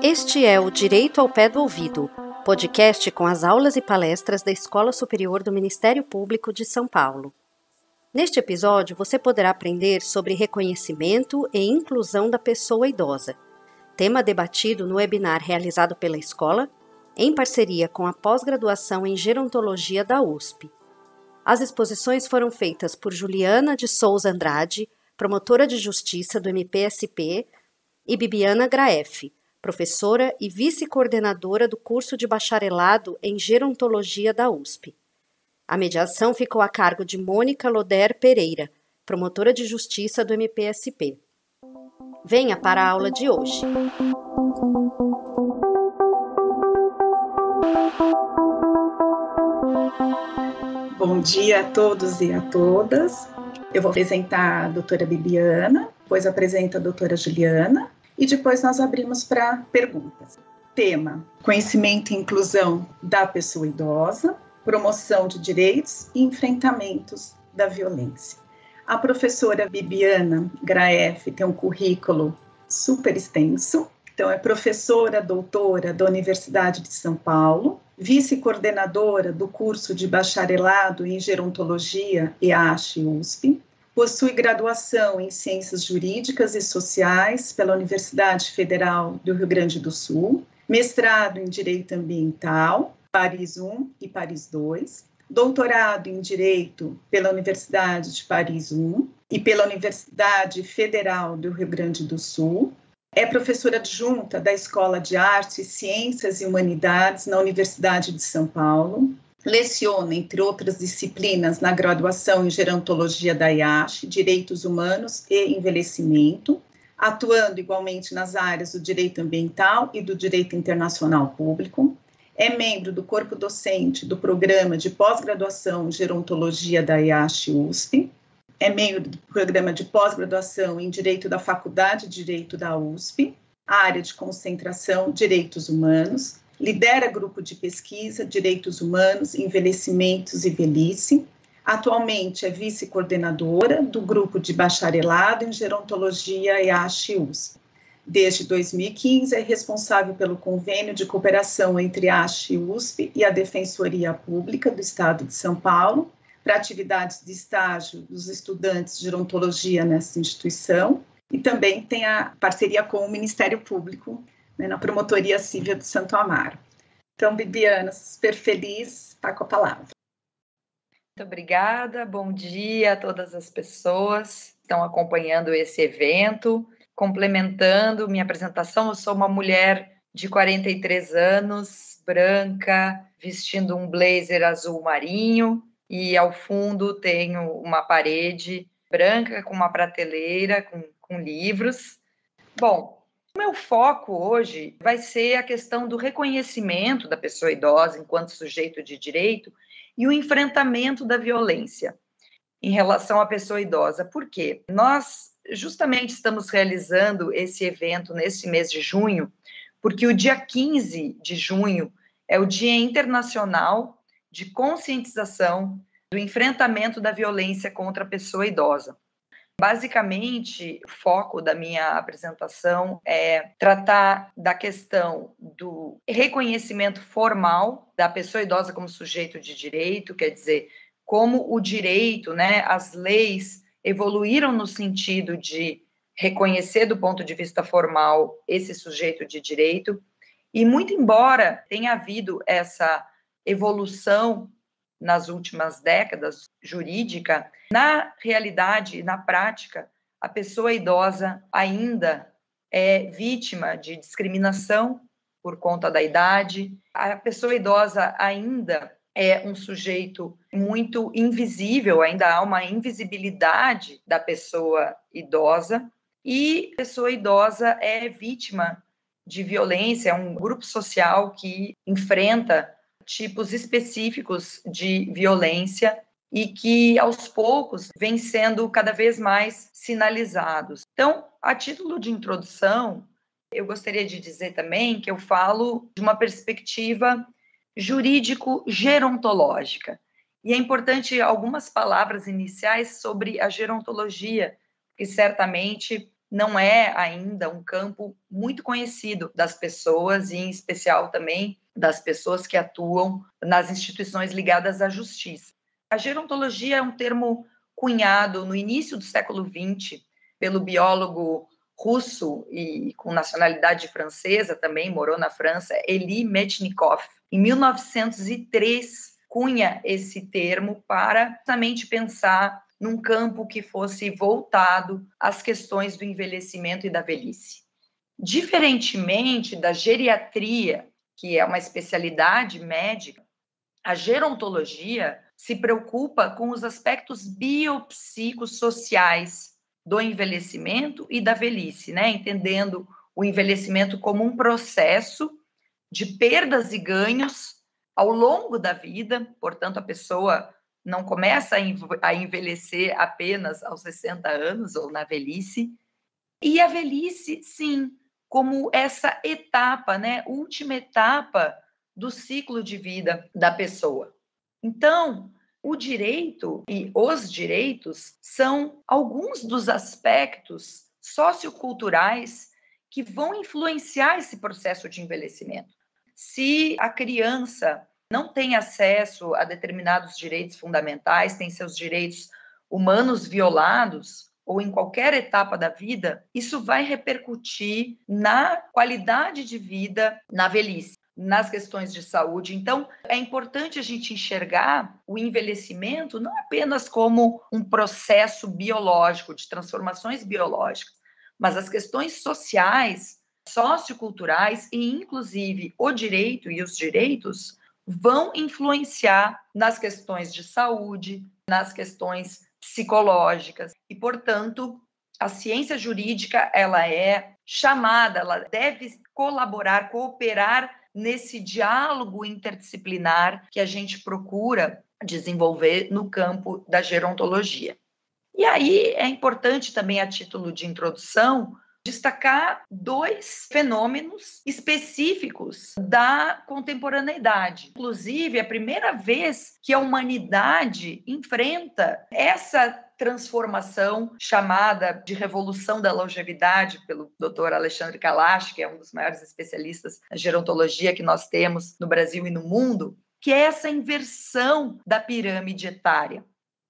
Este é o Direito ao Pé do Ouvido, podcast com as aulas e palestras da Escola Superior do Ministério Público de São Paulo. Neste episódio, você poderá aprender sobre reconhecimento e inclusão da pessoa idosa, tema debatido no webinar realizado pela escola, em parceria com a pós-graduação em Gerontologia da USP. As exposições foram feitas por Juliana de Souza Andrade, promotora de justiça do MPSP, e Bibiana Graef, professora e vice-coordenadora do curso de bacharelado em Gerontologia da USP. A mediação ficou a cargo de Mônica Loder Pereira, promotora de justiça do MPSP. Venha para a aula de hoje. Bom dia a todos e a todas. Eu vou apresentar a doutora Bibiana, depois apresenta a doutora Juliana e depois nós abrimos para perguntas. Tema: conhecimento e inclusão da pessoa idosa, promoção de direitos e enfrentamentos da violência. A professora Bibiana Graef tem um currículo super extenso, então é professora doutora da Universidade de São Paulo, vice-coordenadora do curso de bacharelado em gerontologia EASH USP, Possui graduação em Ciências Jurídicas e Sociais pela Universidade Federal do Rio Grande do Sul, mestrado em Direito Ambiental, Paris I e Paris II, doutorado em Direito pela Universidade de Paris I e pela Universidade Federal do Rio Grande do Sul. É professora adjunta da Escola de Artes, Ciências e Humanidades na Universidade de São Paulo Leciona, entre outras disciplinas, na graduação em Gerontologia da IASH, Direitos Humanos e Envelhecimento, atuando igualmente nas áreas do direito ambiental e do direito internacional público. É membro do corpo docente do programa de pós-graduação em Gerontologia da IASH USP. É membro do programa de pós-graduação em Direito da Faculdade de Direito da USP, área de concentração Direitos Humanos lidera grupo de pesquisa Direitos Humanos, Envelhecimentos e Velhice. Atualmente é vice-coordenadora do grupo de bacharelado em Gerontologia EASH-USP. Desde 2015 é responsável pelo convênio de cooperação entre a e USP e a Defensoria Pública do Estado de São Paulo para atividades de estágio dos estudantes de gerontologia nessa instituição e também tem a parceria com o Ministério Público né, na Promotoria Civil de Santo Amaro. Então, Bibiana, super feliz, está com a palavra. Muito obrigada, bom dia a todas as pessoas que estão acompanhando esse evento. Complementando minha apresentação, eu sou uma mulher de 43 anos, branca, vestindo um blazer azul marinho e ao fundo tenho uma parede branca com uma prateleira com, com livros. Bom, o meu foco hoje vai ser a questão do reconhecimento da pessoa idosa enquanto sujeito de direito e o enfrentamento da violência em relação à pessoa idosa. Por quê? Nós justamente estamos realizando esse evento nesse mês de junho, porque o dia 15 de junho é o Dia Internacional de Conscientização do Enfrentamento da Violência contra a Pessoa Idosa. Basicamente, o foco da minha apresentação é tratar da questão do reconhecimento formal da pessoa idosa como sujeito de direito, quer dizer, como o direito, né, as leis evoluíram no sentido de reconhecer do ponto de vista formal esse sujeito de direito. E muito embora tenha havido essa evolução nas últimas décadas jurídica, na realidade, na prática, a pessoa idosa ainda é vítima de discriminação por conta da idade. A pessoa idosa ainda é um sujeito muito invisível, ainda há uma invisibilidade da pessoa idosa e a pessoa idosa é vítima de violência, é um grupo social que enfrenta tipos específicos de violência e que aos poucos vem sendo cada vez mais sinalizados. Então, a título de introdução, eu gostaria de dizer também que eu falo de uma perspectiva jurídico-gerontológica. E é importante algumas palavras iniciais sobre a gerontologia, que certamente não é ainda um campo muito conhecido das pessoas, e em especial também das pessoas que atuam nas instituições ligadas à justiça. A gerontologia é um termo cunhado no início do século XX pelo biólogo russo e com nacionalidade francesa também, morou na França, Elie Metchnikoff. Em 1903, cunha esse termo para justamente pensar num campo que fosse voltado às questões do envelhecimento e da velhice. Diferentemente da geriatria, que é uma especialidade médica, a gerontologia se preocupa com os aspectos biopsicossociais do envelhecimento e da velhice, né? Entendendo o envelhecimento como um processo de perdas e ganhos ao longo da vida, portanto, a pessoa não começa a envelhecer apenas aos 60 anos ou na velhice. E a velhice, sim, como essa etapa, né, última etapa do ciclo de vida da pessoa. Então, o direito e os direitos são alguns dos aspectos socioculturais que vão influenciar esse processo de envelhecimento. Se a criança não tem acesso a determinados direitos fundamentais, tem seus direitos humanos violados, ou em qualquer etapa da vida, isso vai repercutir na qualidade de vida na velhice nas questões de saúde. Então, é importante a gente enxergar o envelhecimento não apenas como um processo biológico, de transformações biológicas, mas as questões sociais, socioculturais e, inclusive, o direito e os direitos vão influenciar nas questões de saúde, nas questões psicológicas e, portanto, a ciência jurídica ela é chamada, ela deve colaborar, cooperar nesse diálogo interdisciplinar que a gente procura desenvolver no campo da gerontologia. E aí é importante também, a título de introdução, destacar dois fenômenos específicos da contemporaneidade. Inclusive, é a primeira vez que a humanidade enfrenta essa transformação chamada de revolução da longevidade pelo Dr. Alexandre Kalash, que é um dos maiores especialistas em gerontologia que nós temos no Brasil e no mundo, que é essa inversão da pirâmide etária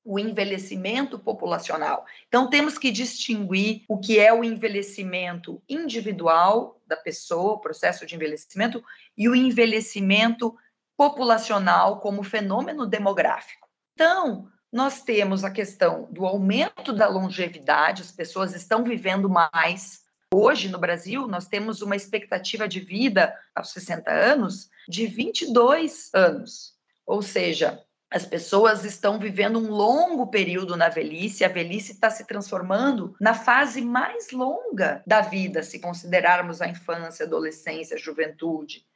o envelhecimento populacional. Então, temos que distinguir o que é o envelhecimento individual da pessoa, o processo de envelhecimento, e o envelhecimento populacional como fenômeno demográfico. Então, nós temos a questão do aumento da longevidade, as pessoas estão vivendo mais. Hoje, no Brasil, nós temos uma expectativa de vida aos 60 anos de 22 anos. Ou seja, as pessoas estão vivendo um longo período na velhice, a velhice está se transformando na fase mais longa da vida, se considerarmos a infância, adolescência, juventude.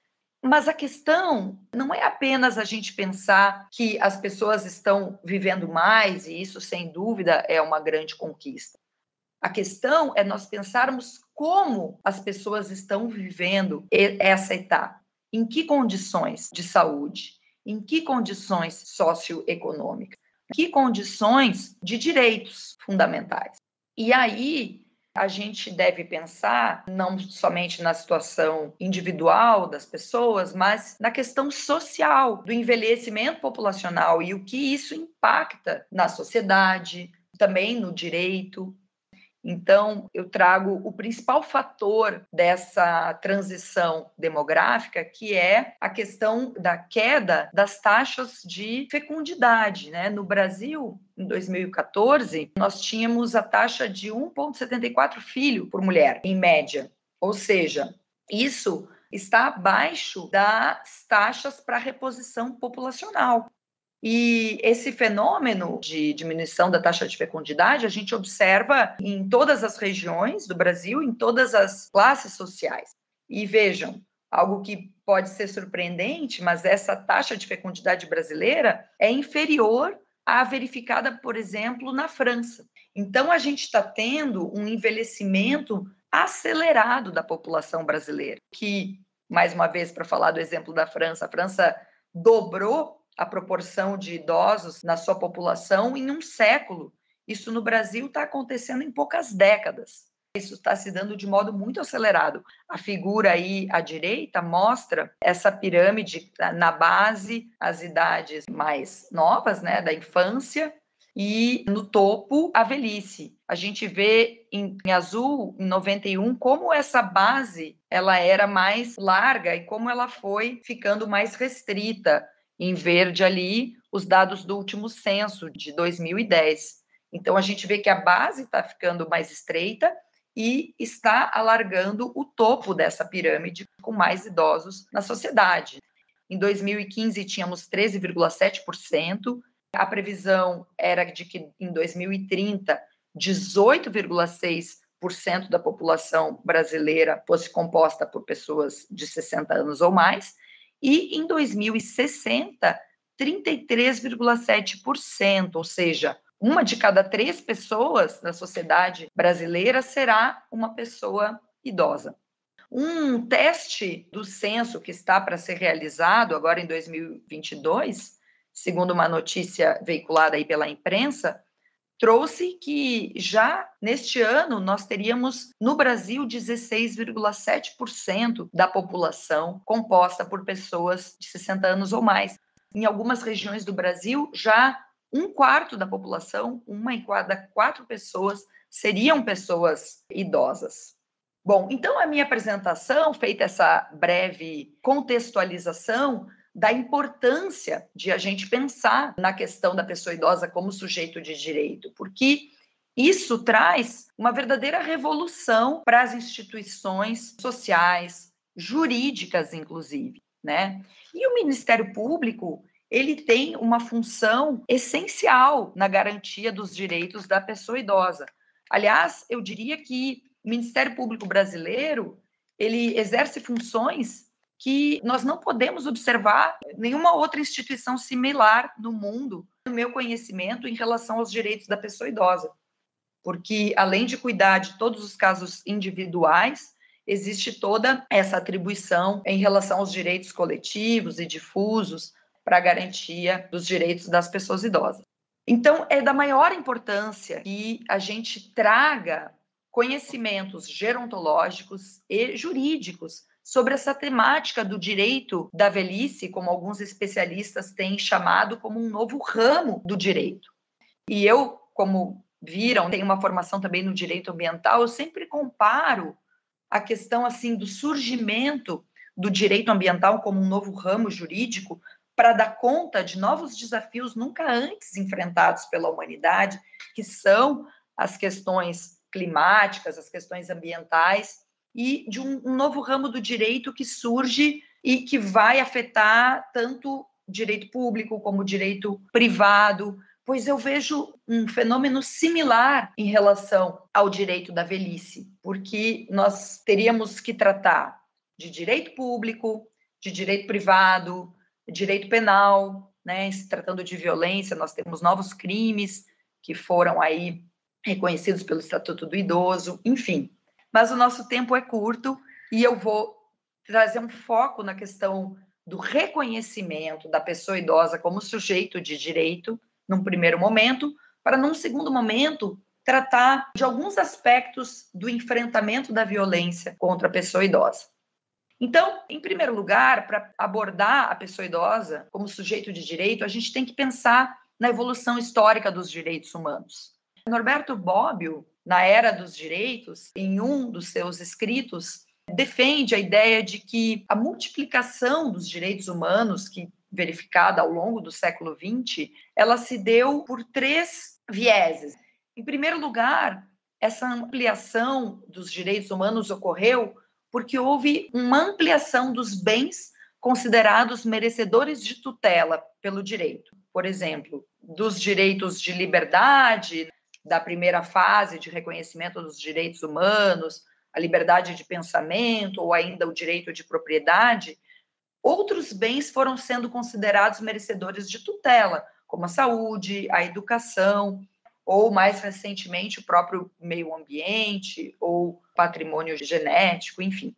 Mas a questão não é apenas a gente pensar que as pessoas estão vivendo mais, e isso, sem dúvida, é uma grande conquista. A questão é nós pensarmos como as pessoas estão vivendo essa etapa, em que condições de saúde, em que condições socioeconômicas, em que condições de direitos fundamentais. E aí a gente deve pensar não somente na situação individual das pessoas, mas na questão social do envelhecimento populacional e o que isso impacta na sociedade, também no direito, então, eu trago o principal fator dessa transição demográfica, que é a questão da queda das taxas de fecundidade. Né? No Brasil, em 2014, nós tínhamos a taxa de 1,74 filho por mulher, em média. Ou seja, isso está abaixo das taxas para reposição populacional. E esse fenômeno de diminuição da taxa de fecundidade a gente observa em todas as regiões do Brasil, em todas as classes sociais. E vejam, algo que pode ser surpreendente, mas essa taxa de fecundidade brasileira é inferior à verificada, por exemplo, na França. Então, a gente está tendo um envelhecimento acelerado da população brasileira, que, mais uma vez, para falar do exemplo da França, a França dobrou a proporção de idosos na sua população em um século. Isso no Brasil está acontecendo em poucas décadas. Isso está se dando de modo muito acelerado. A figura aí à direita mostra essa pirâmide na base, as idades mais novas, né, da infância, e no topo a velhice. A gente vê em, em, azul, em 91, como essa base ela era mais larga e como ela foi ficando mais restrita. Em verde ali, os dados do último censo de 2010. Então a gente vê que a base está ficando mais estreita e está alargando o topo dessa pirâmide com mais idosos na sociedade. Em 2015 tínhamos 13,7%, a previsão era de que em 2030 18,6% da população brasileira fosse composta por pessoas de 60 anos ou mais, e em 2060 33,7%, ou seja, uma de cada três pessoas na sociedade brasileira será uma pessoa idosa. Um teste do censo que está para ser realizado agora em 2022, segundo uma notícia veiculada aí pela imprensa, trouxe que já neste ano nós teríamos no Brasil 16,7% da população composta por pessoas de 60 anos ou mais. Em algumas regiões do Brasil já um quarto da população, uma em cada quatro pessoas, seriam pessoas idosas. Bom, então a minha apresentação, feita essa breve contextualização da importância de a gente pensar na questão da pessoa idosa como sujeito de direito, porque isso traz uma verdadeira revolução para as instituições sociais, jurídicas, inclusive, né? E o Ministério Público ele tem uma função essencial na garantia dos direitos da pessoa idosa. Aliás, eu diria que o Ministério Público Brasileiro ele exerce funções que nós não podemos observar nenhuma outra instituição similar no mundo, no meu conhecimento, em relação aos direitos da pessoa idosa. Porque, além de cuidar de todos os casos individuais, existe toda essa atribuição em relação aos direitos coletivos e difusos, para a garantia dos direitos das pessoas idosas. Então, é da maior importância que a gente traga conhecimentos gerontológicos e jurídicos sobre essa temática do direito da velhice, como alguns especialistas têm chamado como um novo ramo do direito. E eu, como viram, tenho uma formação também no direito ambiental, eu sempre comparo a questão assim do surgimento do direito ambiental como um novo ramo jurídico para dar conta de novos desafios nunca antes enfrentados pela humanidade, que são as questões climáticas, as questões ambientais, e de um, um novo ramo do direito que surge e que vai afetar tanto direito público como direito privado, pois eu vejo um fenômeno similar em relação ao direito da velhice, porque nós teríamos que tratar de direito público, de direito privado, direito penal, né, se tratando de violência, nós temos novos crimes que foram aí reconhecidos pelo Estatuto do Idoso, enfim. Mas o nosso tempo é curto e eu vou trazer um foco na questão do reconhecimento da pessoa idosa como sujeito de direito, num primeiro momento, para num segundo momento tratar de alguns aspectos do enfrentamento da violência contra a pessoa idosa. Então, em primeiro lugar, para abordar a pessoa idosa como sujeito de direito, a gente tem que pensar na evolução histórica dos direitos humanos. Norberto Bobbio, na Era dos Direitos, em um dos seus escritos, defende a ideia de que a multiplicação dos direitos humanos, que verificada ao longo do século XX, ela se deu por três vieses. Em primeiro lugar, essa ampliação dos direitos humanos ocorreu porque houve uma ampliação dos bens considerados merecedores de tutela pelo direito. Por exemplo, dos direitos de liberdade, da primeira fase de reconhecimento dos direitos humanos, a liberdade de pensamento ou ainda o direito de propriedade, outros bens foram sendo considerados merecedores de tutela, como a saúde, a educação, ou mais recentemente o próprio meio ambiente ou patrimônio genético, enfim.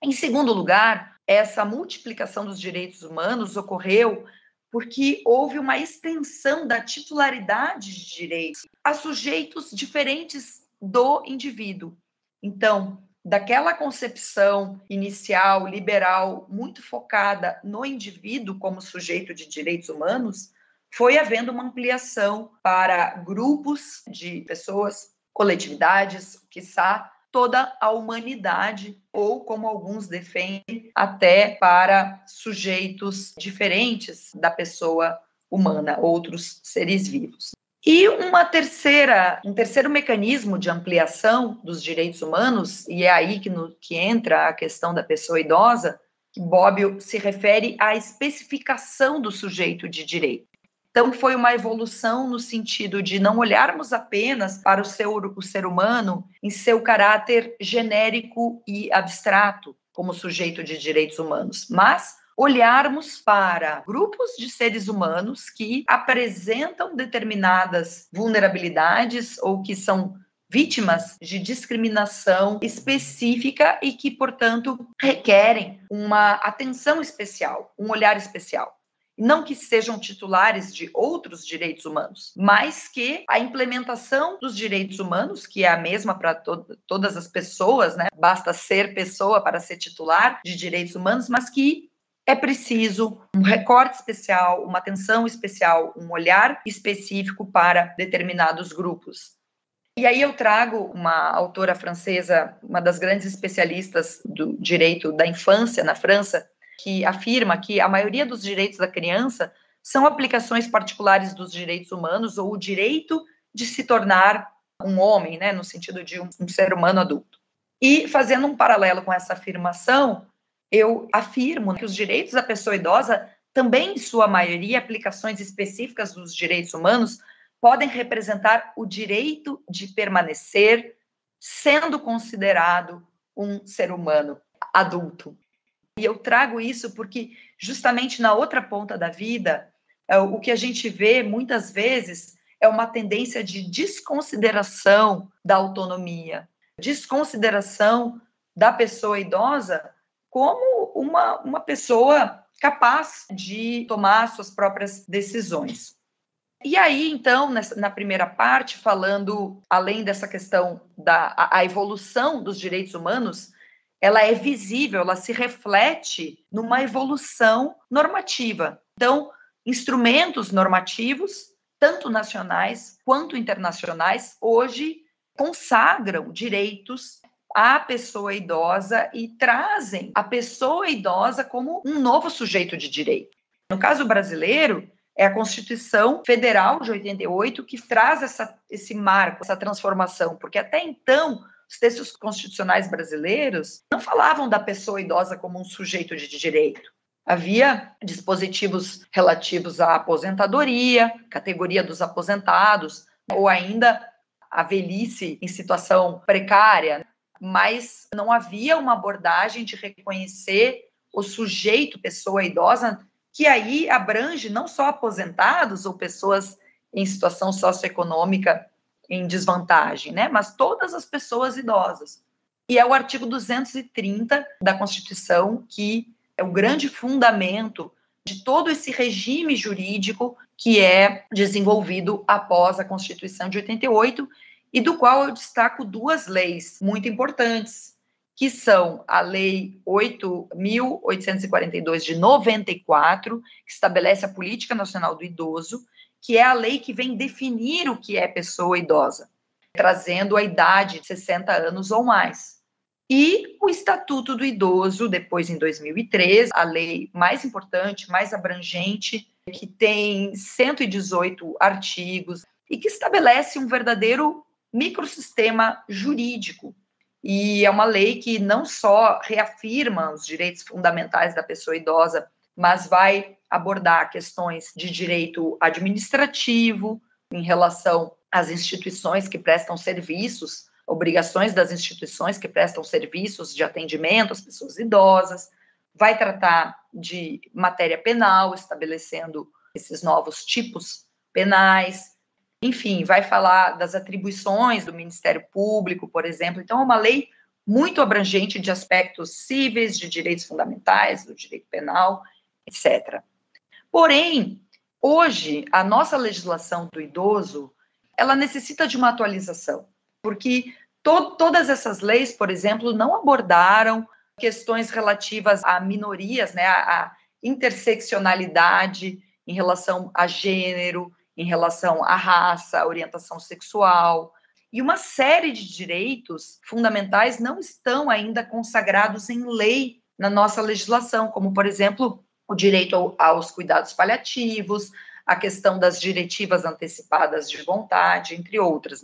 Em segundo lugar, essa multiplicação dos direitos humanos ocorreu porque houve uma extensão da titularidade de direitos a sujeitos diferentes do indivíduo. Então, daquela concepção inicial liberal muito focada no indivíduo como sujeito de direitos humanos, foi havendo uma ampliação para grupos de pessoas, coletividades, quiçá toda a humanidade, ou como alguns defendem, até para sujeitos diferentes da pessoa humana, outros seres vivos. E uma terceira, um terceiro mecanismo de ampliação dos direitos humanos, e é aí que, no, que entra a questão da pessoa idosa, que Bobbio se refere à especificação do sujeito de direito. Então, foi uma evolução no sentido de não olharmos apenas para o, o ser humano em seu caráter genérico e abstrato, como sujeito de direitos humanos, mas olharmos para grupos de seres humanos que apresentam determinadas vulnerabilidades ou que são vítimas de discriminação específica e que, portanto, requerem uma atenção especial, um olhar especial não que sejam titulares de outros direitos humanos, mas que a implementação dos direitos humanos, que é a mesma para to todas as pessoas, né? Basta ser pessoa para ser titular de direitos humanos, mas que é preciso um recorte especial, uma atenção especial, um olhar específico para determinados grupos. E aí eu trago uma autora francesa, uma das grandes especialistas do direito da infância na França, que afirma que a maioria dos direitos da criança são aplicações particulares dos direitos humanos ou o direito de se tornar um homem, né, no sentido de um, um ser humano adulto. E fazendo um paralelo com essa afirmação, eu afirmo que os direitos da pessoa idosa também, em sua maioria, aplicações específicas dos direitos humanos, podem representar o direito de permanecer sendo considerado um ser humano adulto. E eu trago isso porque, justamente na outra ponta da vida, é, o que a gente vê muitas vezes é uma tendência de desconsideração da autonomia, desconsideração da pessoa idosa como uma, uma pessoa capaz de tomar suas próprias decisões. E aí, então, nessa, na primeira parte, falando além dessa questão da a, a evolução dos direitos humanos, ela é visível, ela se reflete numa evolução normativa. Então, instrumentos normativos, tanto nacionais quanto internacionais, hoje consagram direitos à pessoa idosa e trazem a pessoa idosa como um novo sujeito de direito. No caso brasileiro, é a Constituição Federal de 88 que traz essa, esse marco, essa transformação, porque até então os textos constitucionais brasileiros não falavam da pessoa idosa como um sujeito de direito. Havia dispositivos relativos à aposentadoria, categoria dos aposentados, ou ainda a velhice em situação precária, mas não havia uma abordagem de reconhecer o sujeito, pessoa idosa, que aí abrange não só aposentados ou pessoas em situação socioeconômica em desvantagem, né? Mas todas as pessoas idosas. E é o artigo 230 da Constituição que é o grande fundamento de todo esse regime jurídico que é desenvolvido após a Constituição de 88 e do qual eu destaco duas leis muito importantes, que são a Lei 8.842 de 94, que estabelece a Política Nacional do Idoso, que é a lei que vem definir o que é pessoa idosa, trazendo a idade de 60 anos ou mais. E o Estatuto do Idoso, depois em 2013, a lei mais importante, mais abrangente, que tem 118 artigos e que estabelece um verdadeiro microsistema jurídico. E é uma lei que não só reafirma os direitos fundamentais da pessoa idosa, mas vai abordar questões de direito administrativo em relação às instituições que prestam serviços, obrigações das instituições que prestam serviços de atendimento às pessoas idosas, vai tratar de matéria penal, estabelecendo esses novos tipos penais, enfim, vai falar das atribuições do Ministério Público, por exemplo. Então, é uma lei muito abrangente de aspectos cíveis, de direitos fundamentais, do direito penal, etc. Porém, hoje, a nossa legislação do idoso, ela necessita de uma atualização, porque to todas essas leis, por exemplo, não abordaram questões relativas a minorias, né, a, a interseccionalidade em relação a gênero, em relação à raça, orientação sexual, e uma série de direitos fundamentais não estão ainda consagrados em lei na nossa legislação, como, por exemplo, o direito aos cuidados paliativos, a questão das diretivas antecipadas de vontade, entre outras.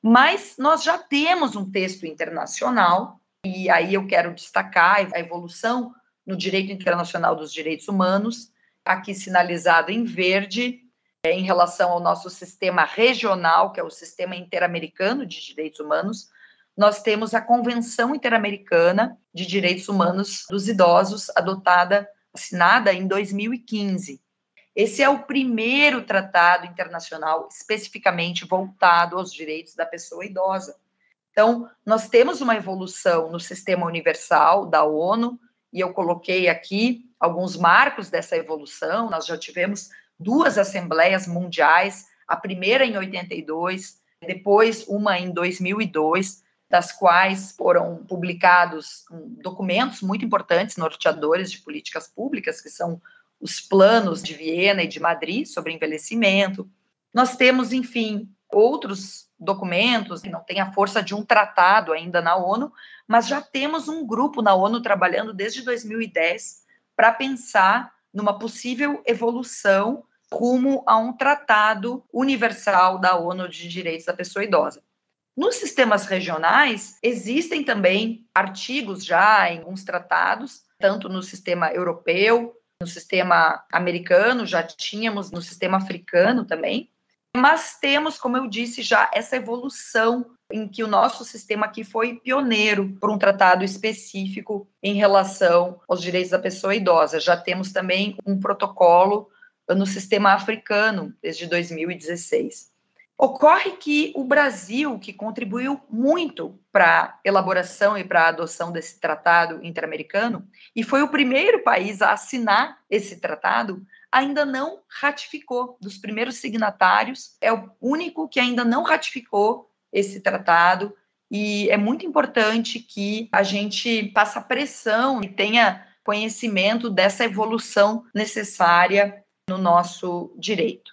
Mas nós já temos um texto internacional, e aí eu quero destacar a evolução no direito internacional dos direitos humanos, aqui sinalizado em verde, é, em relação ao nosso sistema regional, que é o Sistema Interamericano de Direitos Humanos, nós temos a Convenção Interamericana de Direitos Humanos dos Idosos, adotada, assinada em 2015. Esse é o primeiro tratado internacional especificamente voltado aos direitos da pessoa idosa. Então, nós temos uma evolução no sistema universal da ONU, e eu coloquei aqui alguns marcos dessa evolução. Nós já tivemos duas assembleias mundiais, a primeira em 82, depois uma em 2002, das quais foram publicados documentos muito importantes, norteadores de políticas públicas, que são os planos de Viena e de Madrid sobre envelhecimento. Nós temos, enfim, outros documentos que não têm a força de um tratado ainda na ONU, mas já temos um grupo na ONU trabalhando desde 2010 para pensar numa possível evolução rumo a um tratado universal da ONU de Direitos da Pessoa Idosa. Nos sistemas regionais, existem também artigos já em alguns tratados, tanto no sistema europeu, no sistema americano, já tínhamos no sistema africano também, mas temos, como eu disse, já essa evolução em que o nosso sistema aqui foi pioneiro por um tratado específico em relação aos direitos da pessoa idosa. Já temos também um protocolo no sistema africano desde 2016. Ocorre que o Brasil, que contribuiu muito para a elaboração e para a adoção desse tratado interamericano, e foi o primeiro país a assinar esse tratado, ainda não ratificou. Dos primeiros signatários, é o único que ainda não ratificou esse tratado. E é muito importante que a gente faça pressão e tenha conhecimento dessa evolução necessária no nosso direito.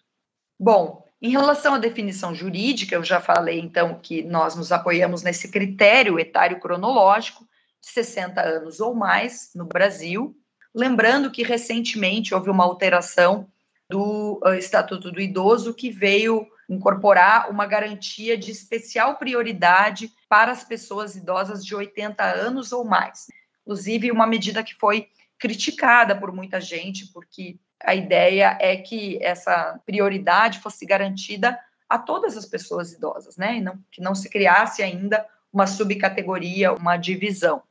Bom, em relação à definição jurídica, eu já falei então que nós nos apoiamos nesse critério etário cronológico de 60 anos ou mais no Brasil, lembrando que recentemente houve uma alteração do uh, Estatuto do Idoso que veio incorporar uma garantia de especial prioridade para as pessoas idosas de 80 anos ou mais. Inclusive, uma medida que foi criticada por muita gente, porque a ideia é que essa prioridade fosse garantida a todas as pessoas idosas, né? E não, que não se criasse ainda uma subcategoria, uma divisão.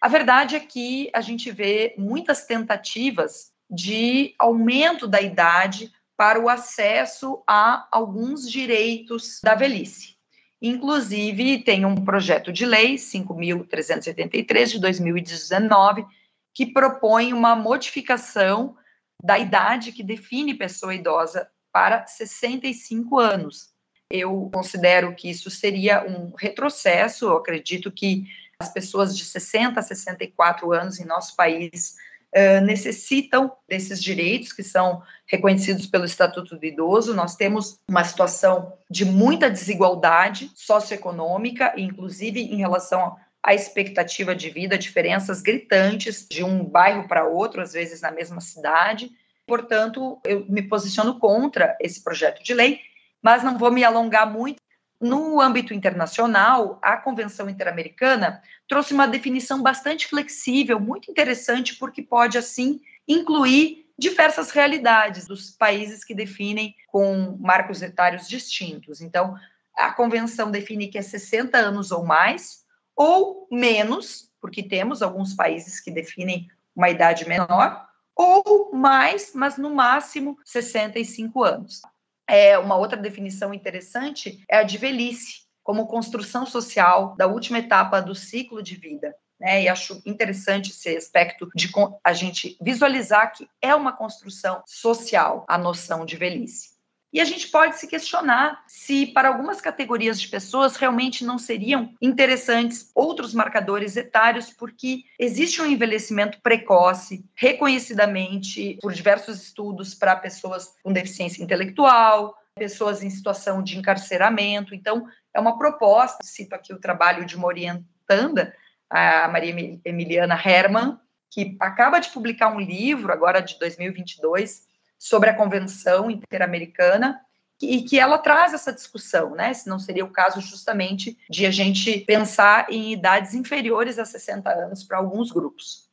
A verdade é que a gente vê muitas tentativas de aumento da idade para o acesso a alguns direitos da velhice. Inclusive, tem um projeto de lei, 5.383, de 2019, que propõe uma modificação da idade que define pessoa idosa para 65 anos. Eu considero que isso seria um retrocesso, eu acredito que as pessoas de 60 a 64 anos em nosso país uh, necessitam desses direitos que são reconhecidos pelo Estatuto do Idoso. Nós temos uma situação de muita desigualdade socioeconômica, inclusive em relação a expectativa de vida, diferenças gritantes de um bairro para outro, às vezes na mesma cidade. Portanto, eu me posiciono contra esse projeto de lei, mas não vou me alongar muito. No âmbito internacional, a Convenção Interamericana trouxe uma definição bastante flexível, muito interessante, porque pode, assim, incluir diversas realidades dos países que definem com marcos etários distintos. Então, a convenção define que é 60 anos ou mais, ou menos, porque temos alguns países que definem uma idade menor, ou mais, mas no máximo 65 anos. É uma outra definição interessante é a de velhice, como construção social da última etapa do ciclo de vida. Né? E acho interessante esse aspecto de a gente visualizar que é uma construção social a noção de velhice. E a gente pode se questionar se, para algumas categorias de pessoas, realmente não seriam interessantes outros marcadores etários, porque existe um envelhecimento precoce, reconhecidamente por diversos estudos para pessoas com deficiência intelectual, pessoas em situação de encarceramento. Então, é uma proposta, cito aqui o trabalho de uma orientanda, a Maria Emiliana Herman, que acaba de publicar um livro, agora de 2022, sobre a Convenção Interamericana e que ela traz essa discussão, né? Se não seria o caso justamente de a gente pensar em idades inferiores a 60 anos para alguns grupos.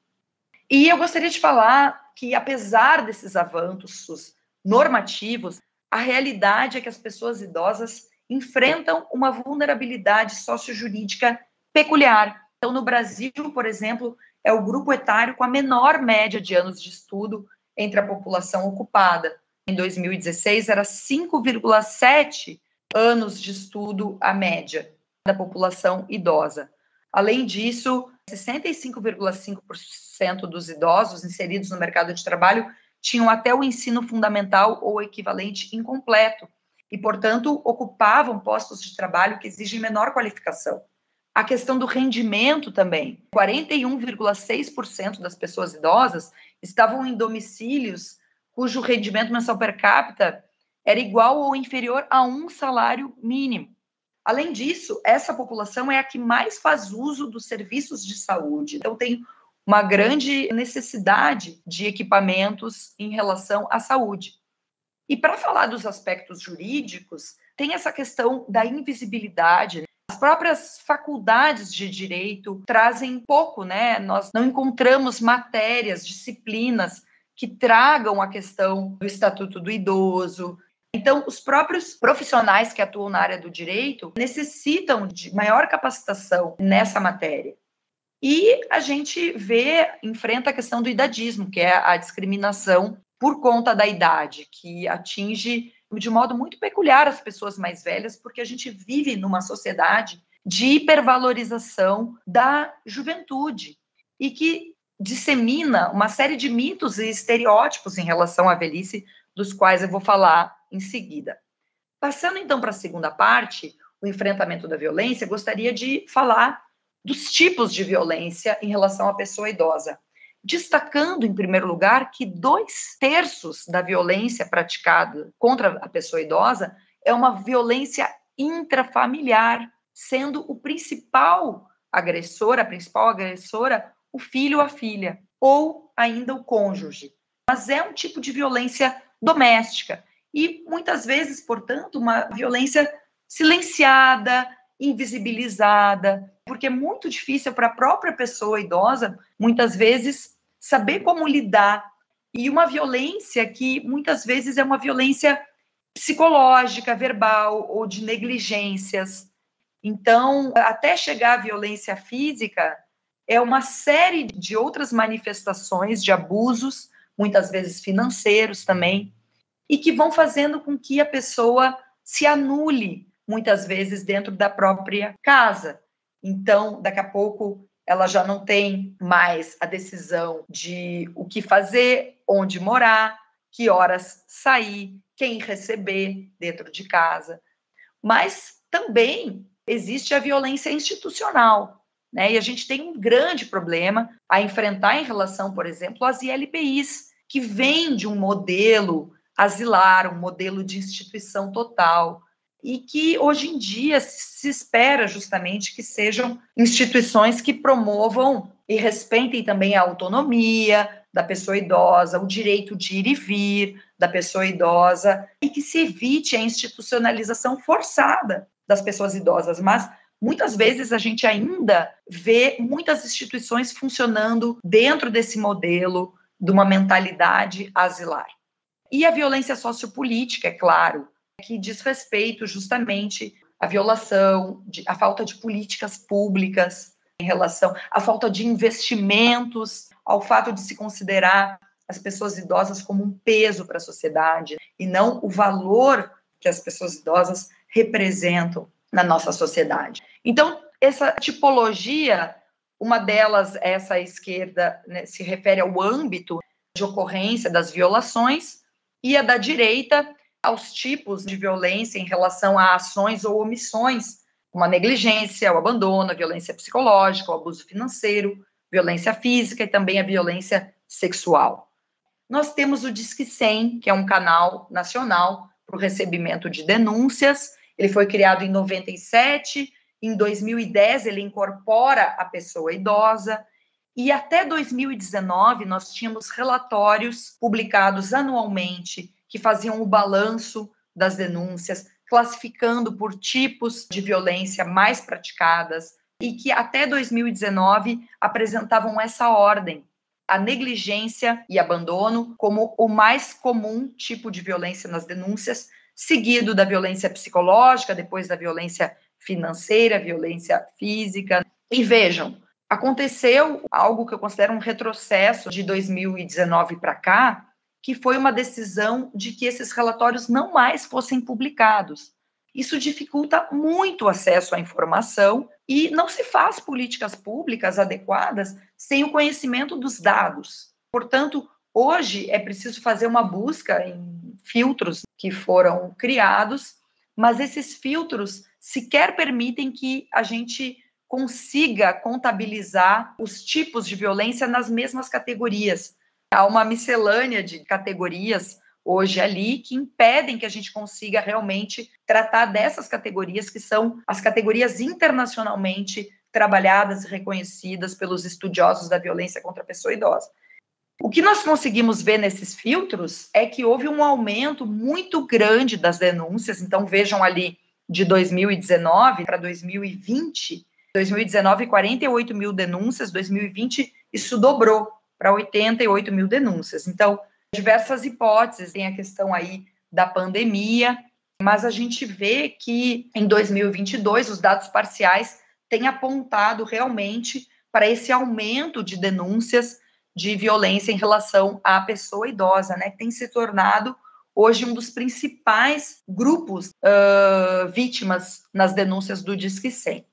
E eu gostaria de falar que, apesar desses avanços normativos, a realidade é que as pessoas idosas enfrentam uma vulnerabilidade sociojurídica peculiar. Então, no Brasil, por exemplo, é o grupo etário com a menor média de anos de estudo entre a população ocupada. Em 2016, era 5,7 anos de estudo a média da população idosa. Além disso, 65,5% dos idosos inseridos no mercado de trabalho tinham até o ensino fundamental ou equivalente incompleto e, portanto, ocupavam postos de trabalho que exigem menor qualificação. A questão do rendimento também. 41,6% das pessoas idosas estavam em domicílios cujo rendimento mensal per capita era igual ou inferior a um salário mínimo. Além disso, essa população é a que mais faz uso dos serviços de saúde. Então, tem uma grande necessidade de equipamentos em relação à saúde. E para falar dos aspectos jurídicos, tem essa questão da invisibilidade as próprias faculdades de direito trazem pouco, né? Nós não encontramos matérias, disciplinas que tragam a questão do estatuto do idoso. Então, os próprios profissionais que atuam na área do direito necessitam de maior capacitação nessa matéria. E a gente vê, enfrenta a questão do idadismo, que é a discriminação por conta da idade, que atinge de modo muito peculiar as pessoas mais velhas, porque a gente vive numa sociedade de hipervalorização da juventude e que dissemina uma série de mitos e estereótipos em relação à velhice, dos quais eu vou falar em seguida. Passando então para a segunda parte, o enfrentamento da violência, gostaria de falar dos tipos de violência em relação à pessoa idosa destacando, em primeiro lugar, que dois terços da violência praticada contra a pessoa idosa é uma violência intrafamiliar, sendo o principal agressor, a principal agressora, o filho ou a filha, ou ainda o cônjuge. Mas é um tipo de violência doméstica e muitas vezes, portanto, uma violência silenciada, invisibilizada, porque é muito difícil para a própria pessoa idosa, muitas vezes, saber como lidar. E uma violência que muitas vezes é uma violência psicológica, verbal ou de negligências. Então, até chegar à violência física, é uma série de outras manifestações de abusos, muitas vezes financeiros também, e que vão fazendo com que a pessoa se anule muitas vezes dentro da própria casa. Então, daqui a pouco ela já não tem mais a decisão de o que fazer, onde morar, que horas sair, quem receber dentro de casa. Mas também existe a violência institucional, né? E a gente tem um grande problema a enfrentar em relação, por exemplo, às ILPIs, que vem de um modelo asilar, um modelo de instituição total, e que hoje em dia se espera justamente que sejam instituições que promovam e respeitem também a autonomia da pessoa idosa, o direito de ir e vir da pessoa idosa e que se evite a institucionalização forçada das pessoas idosas, mas muitas vezes a gente ainda vê muitas instituições funcionando dentro desse modelo de uma mentalidade asilar. E a violência sociopolítica, é claro, que diz respeito justamente à violação, de, à falta de políticas públicas em relação à falta de investimentos, ao fato de se considerar as pessoas idosas como um peso para a sociedade e não o valor que as pessoas idosas representam na nossa sociedade. Então, essa tipologia Uma delas, essa esquerda, né, se refere ao âmbito de ocorrência das violações, e a da direita aos tipos de violência em relação a ações ou omissões, como a negligência, o abandono, a violência psicológica, o abuso financeiro, violência física e também a violência sexual. Nós temos o Disque 100, que é um canal nacional para o recebimento de denúncias. Ele foi criado em 97, em 2010 ele incorpora a pessoa idosa e até 2019 nós tínhamos relatórios publicados anualmente que faziam o balanço das denúncias, classificando por tipos de violência mais praticadas e que até 2019 apresentavam essa ordem: a negligência e abandono como o mais comum tipo de violência nas denúncias, seguido da violência psicológica, depois da violência financeira, violência física. E vejam, aconteceu algo que eu considero um retrocesso de 2019 para cá, que foi uma decisão de que esses relatórios não mais fossem publicados. Isso dificulta muito o acesso à informação e não se faz políticas públicas adequadas sem o conhecimento dos dados. Portanto, hoje é preciso fazer uma busca em filtros que foram criados, mas esses filtros sequer permitem que a gente consiga contabilizar os tipos de violência nas mesmas categorias. Há uma miscelânea de categorias hoje ali que impedem que a gente consiga realmente tratar dessas categorias que são as categorias internacionalmente trabalhadas e reconhecidas pelos estudiosos da violência contra a pessoa idosa. O que nós conseguimos ver nesses filtros é que houve um aumento muito grande das denúncias, então vejam ali de 2019 para 2020, 2019 48 mil denúncias, 2020 isso dobrou para 88 mil denúncias. Então, diversas hipóteses, tem a questão aí da pandemia, mas a gente vê que em 2022 os dados parciais têm apontado realmente para esse aumento de denúncias de violência em relação à pessoa idosa, né, que tem se tornado hoje um dos principais grupos uh, vítimas nas denúncias do Disque 100.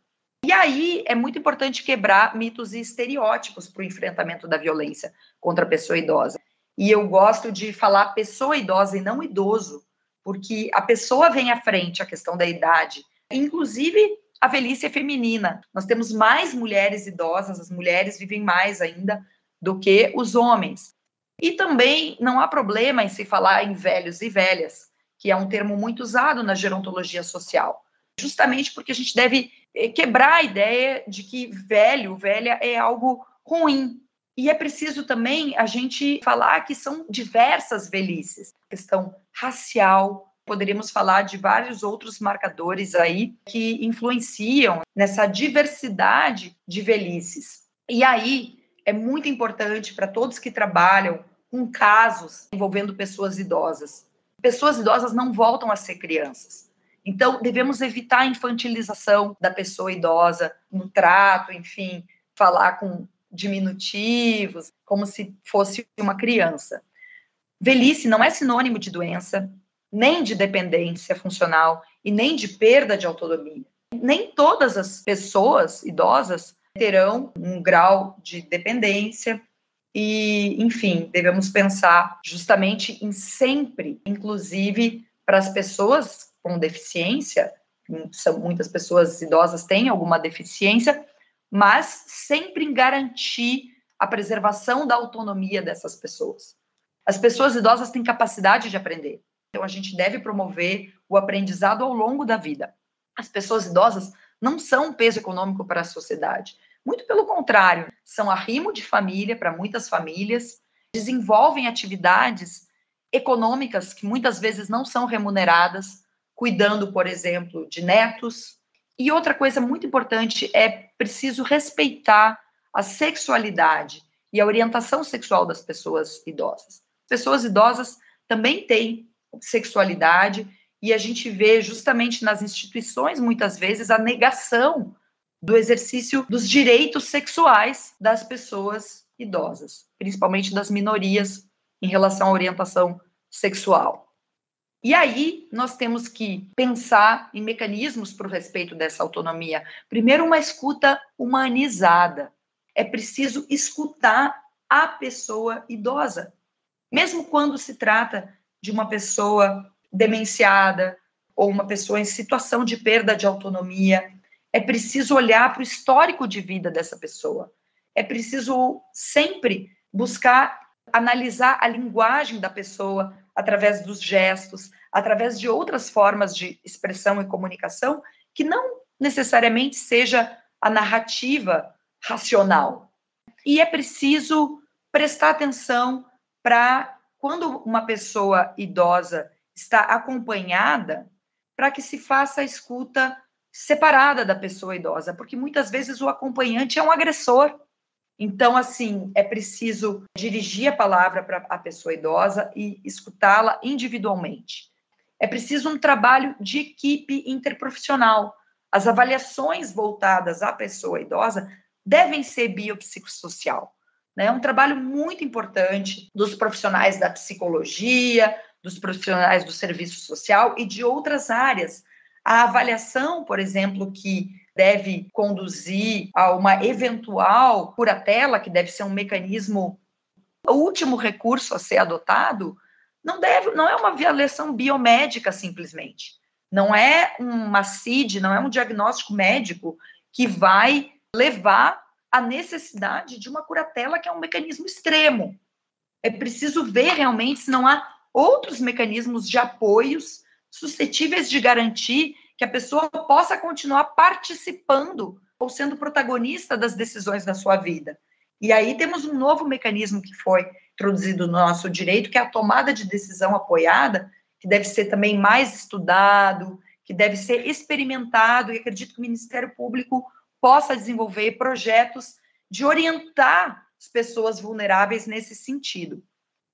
E aí é muito importante quebrar mitos e estereótipos para o enfrentamento da violência contra a pessoa idosa. E eu gosto de falar pessoa idosa e não idoso, porque a pessoa vem à frente, a questão da idade. Inclusive, a velhice é feminina. Nós temos mais mulheres idosas, as mulheres vivem mais ainda do que os homens. E também não há problema em se falar em velhos e velhas, que é um termo muito usado na gerontologia social, justamente porque a gente deve quebrar a ideia de que velho, velha é algo ruim. E é preciso também a gente falar que são diversas velhices, questão racial, poderíamos falar de vários outros marcadores aí que influenciam nessa diversidade de velhices. E aí é muito importante para todos que trabalham com casos envolvendo pessoas idosas. Pessoas idosas não voltam a ser crianças. Então, devemos evitar a infantilização da pessoa idosa no trato, enfim, falar com diminutivos, como se fosse uma criança. Velhice não é sinônimo de doença, nem de dependência funcional e nem de perda de autonomia. Nem todas as pessoas idosas terão um grau de dependência e, enfim, devemos pensar justamente em sempre, inclusive para as pessoas com deficiência, são, muitas pessoas idosas têm alguma deficiência, mas sempre em garantir a preservação da autonomia dessas pessoas. As pessoas idosas têm capacidade de aprender, então a gente deve promover o aprendizado ao longo da vida. As pessoas idosas não são um peso econômico para a sociedade, muito pelo contrário, são arrimo de família para muitas famílias, desenvolvem atividades econômicas que muitas vezes não são remuneradas, cuidando, por exemplo, de netos. E outra coisa muito importante é preciso respeitar a sexualidade e a orientação sexual das pessoas idosas. Pessoas idosas também têm sexualidade e a gente vê justamente nas instituições muitas vezes a negação do exercício dos direitos sexuais das pessoas idosas, principalmente das minorias em relação à orientação sexual. E aí nós temos que pensar em mecanismos para o respeito dessa autonomia. Primeiro, uma escuta humanizada. é preciso escutar a pessoa idosa, mesmo quando se trata de uma pessoa demenciada ou uma pessoa em situação de perda de autonomia. É preciso olhar para o histórico de vida dessa pessoa. É preciso sempre buscar analisar a linguagem da pessoa através dos gestos, através de outras formas de expressão e comunicação que não necessariamente seja a narrativa racional. E é preciso prestar atenção para quando uma pessoa idosa está acompanhada, para que se faça a escuta separada da pessoa idosa, porque muitas vezes o acompanhante é um agressor. Então, assim, é preciso dirigir a palavra para a pessoa idosa e escutá-la individualmente. É preciso um trabalho de equipe interprofissional. As avaliações voltadas à pessoa idosa devem ser biopsicossocial. Né? É um trabalho muito importante dos profissionais da psicologia, dos profissionais do serviço social e de outras áreas. A avaliação, por exemplo, que deve conduzir a uma eventual curatela, que deve ser um mecanismo, o último recurso a ser adotado, não deve, não é uma avaliação biomédica simplesmente. Não é uma CID, não é um diagnóstico médico que vai levar a necessidade de uma curatela, que é um mecanismo extremo. É preciso ver realmente se não há outros mecanismos de apoios suscetíveis de garantir que a pessoa possa continuar participando ou sendo protagonista das decisões da sua vida. E aí temos um novo mecanismo que foi introduzido no nosso direito, que é a tomada de decisão apoiada, que deve ser também mais estudado, que deve ser experimentado, e acredito que o Ministério Público possa desenvolver projetos de orientar as pessoas vulneráveis nesse sentido.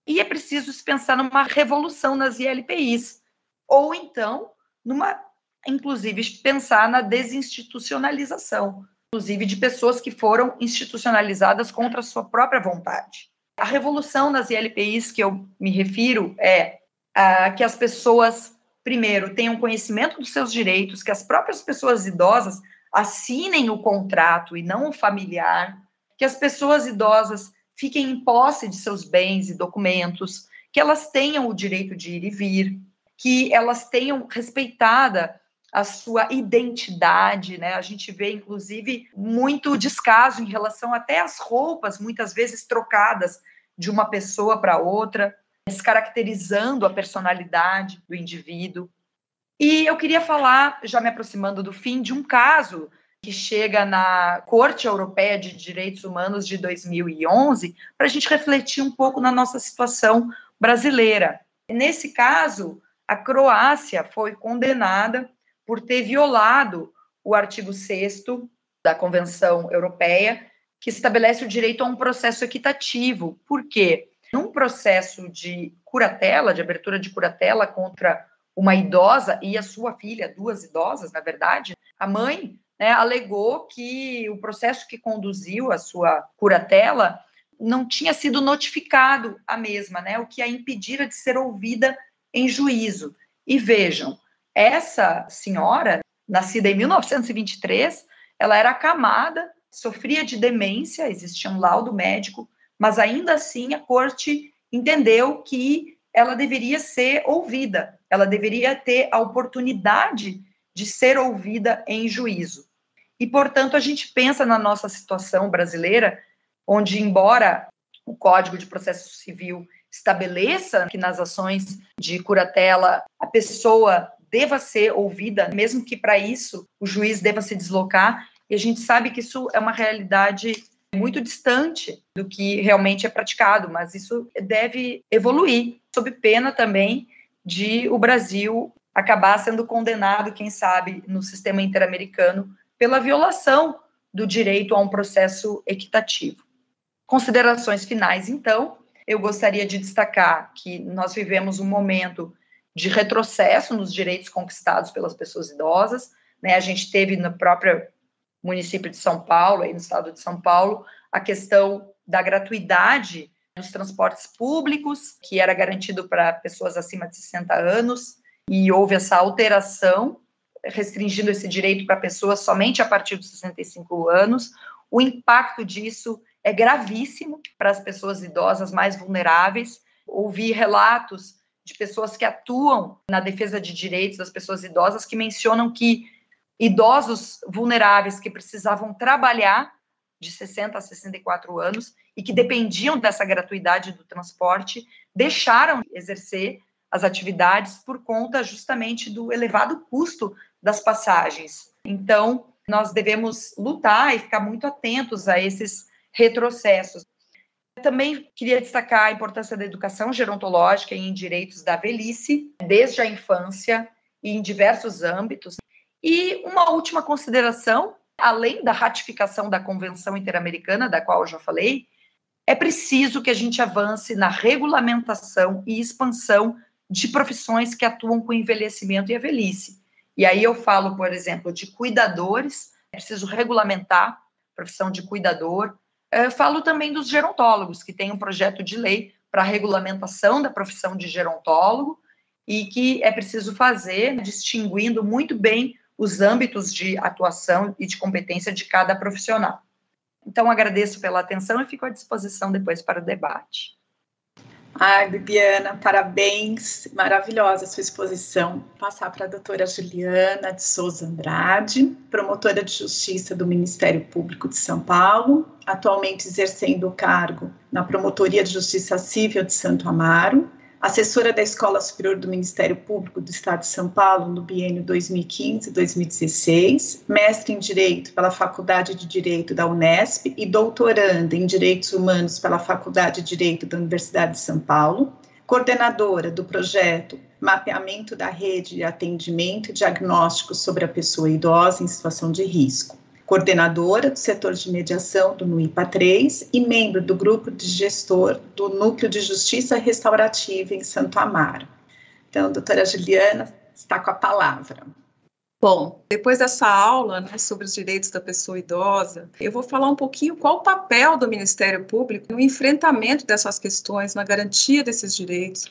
E é preciso se pensar numa revolução nas ILPIs, ou então, numa, inclusive, pensar na desinstitucionalização, inclusive de pessoas que foram institucionalizadas contra a sua própria vontade. A revolução nas ILPIs que eu me refiro é a, que as pessoas, primeiro, tenham conhecimento dos seus direitos, que as próprias pessoas idosas assinem o contrato e não o familiar, que as pessoas idosas fiquem em posse de seus bens e documentos, que elas tenham o direito de ir e vir, que elas tenham respeitada a sua identidade, né? A gente vê, inclusive, muito descaso em relação até às roupas, muitas vezes trocadas de uma pessoa para outra, descaracterizando a personalidade do indivíduo. E eu queria falar, já me aproximando do fim, de um caso que chega na Corte Europeia de Direitos Humanos de 2011, para a gente refletir um pouco na nossa situação brasileira. Nesse caso, a Croácia foi condenada por ter violado o artigo 6 da Convenção Europeia, que estabelece o direito a um processo equitativo. Por quê? Num processo de curatela, de abertura de curatela contra uma idosa e a sua filha, duas idosas, na verdade, a mãe né, alegou que o processo que conduziu a sua curatela não tinha sido notificado a mesma, né, o que a impedira de ser ouvida em juízo. E vejam, essa senhora, nascida em 1923, ela era acamada, sofria de demência, existia um laudo médico, mas ainda assim a corte entendeu que ela deveria ser ouvida, ela deveria ter a oportunidade de ser ouvida em juízo. E, portanto, a gente pensa na nossa situação brasileira, onde, embora o Código de Processo Civil estabeleça que nas ações de curatela a pessoa deva ser ouvida, mesmo que para isso o juiz deva se deslocar, e a gente sabe que isso é uma realidade muito distante do que realmente é praticado, mas isso deve evoluir, sob pena também de o Brasil acabar sendo condenado, quem sabe, no sistema interamericano pela violação do direito a um processo equitativo. Considerações finais, então, eu gostaria de destacar que nós vivemos um momento de retrocesso nos direitos conquistados pelas pessoas idosas. Né? A gente teve no próprio município de São Paulo, aí no estado de São Paulo, a questão da gratuidade nos transportes públicos, que era garantido para pessoas acima de 60 anos, e houve essa alteração, restringindo esse direito para pessoas somente a partir dos 65 anos. o impacto disso é gravíssimo para as pessoas idosas mais vulneráveis. Ouvi relatos de pessoas que atuam na defesa de direitos das pessoas idosas que mencionam que idosos vulneráveis que precisavam trabalhar de 60 a 64 anos e que dependiam dessa gratuidade do transporte deixaram de exercer as atividades por conta justamente do elevado custo das passagens. Então, nós devemos lutar e ficar muito atentos a esses retrocessos. Também queria destacar a importância da educação gerontológica em direitos da velhice, desde a infância e em diversos âmbitos. E uma última consideração, além da ratificação da Convenção Interamericana, da qual eu já falei, é preciso que a gente avance na regulamentação e expansão de profissões que atuam com envelhecimento e a velhice. E aí eu falo, por exemplo, de cuidadores, é preciso regulamentar a profissão de cuidador. Eu falo também dos gerontólogos, que tem um projeto de lei para regulamentação da profissão de gerontólogo e que é preciso fazer distinguindo muito bem os âmbitos de atuação e de competência de cada profissional. Então, agradeço pela atenção e fico à disposição depois para o debate. Ai, Bibiana, parabéns, maravilhosa sua exposição. Passar para a doutora Juliana de Souza Andrade, promotora de justiça do Ministério Público de São Paulo, atualmente exercendo o cargo na Promotoria de Justiça Civil de Santo Amaro, assessora da Escola Superior do Ministério Público do Estado de São Paulo no biênio 2015-2016, mestre em Direito pela Faculdade de Direito da Unesp e doutoranda em Direitos Humanos pela Faculdade de Direito da Universidade de São Paulo, coordenadora do projeto Mapeamento da Rede de Atendimento e Diagnóstico sobre a Pessoa Idosa em Situação de Risco coordenadora do setor de mediação do NUIPA 3 e membro do grupo de gestor do Núcleo de Justiça Restaurativa em Santo Amaro. Então, doutora Juliana está com a palavra. Bom, depois dessa aula né, sobre os direitos da pessoa idosa, eu vou falar um pouquinho qual o papel do Ministério Público no enfrentamento dessas questões, na garantia desses direitos.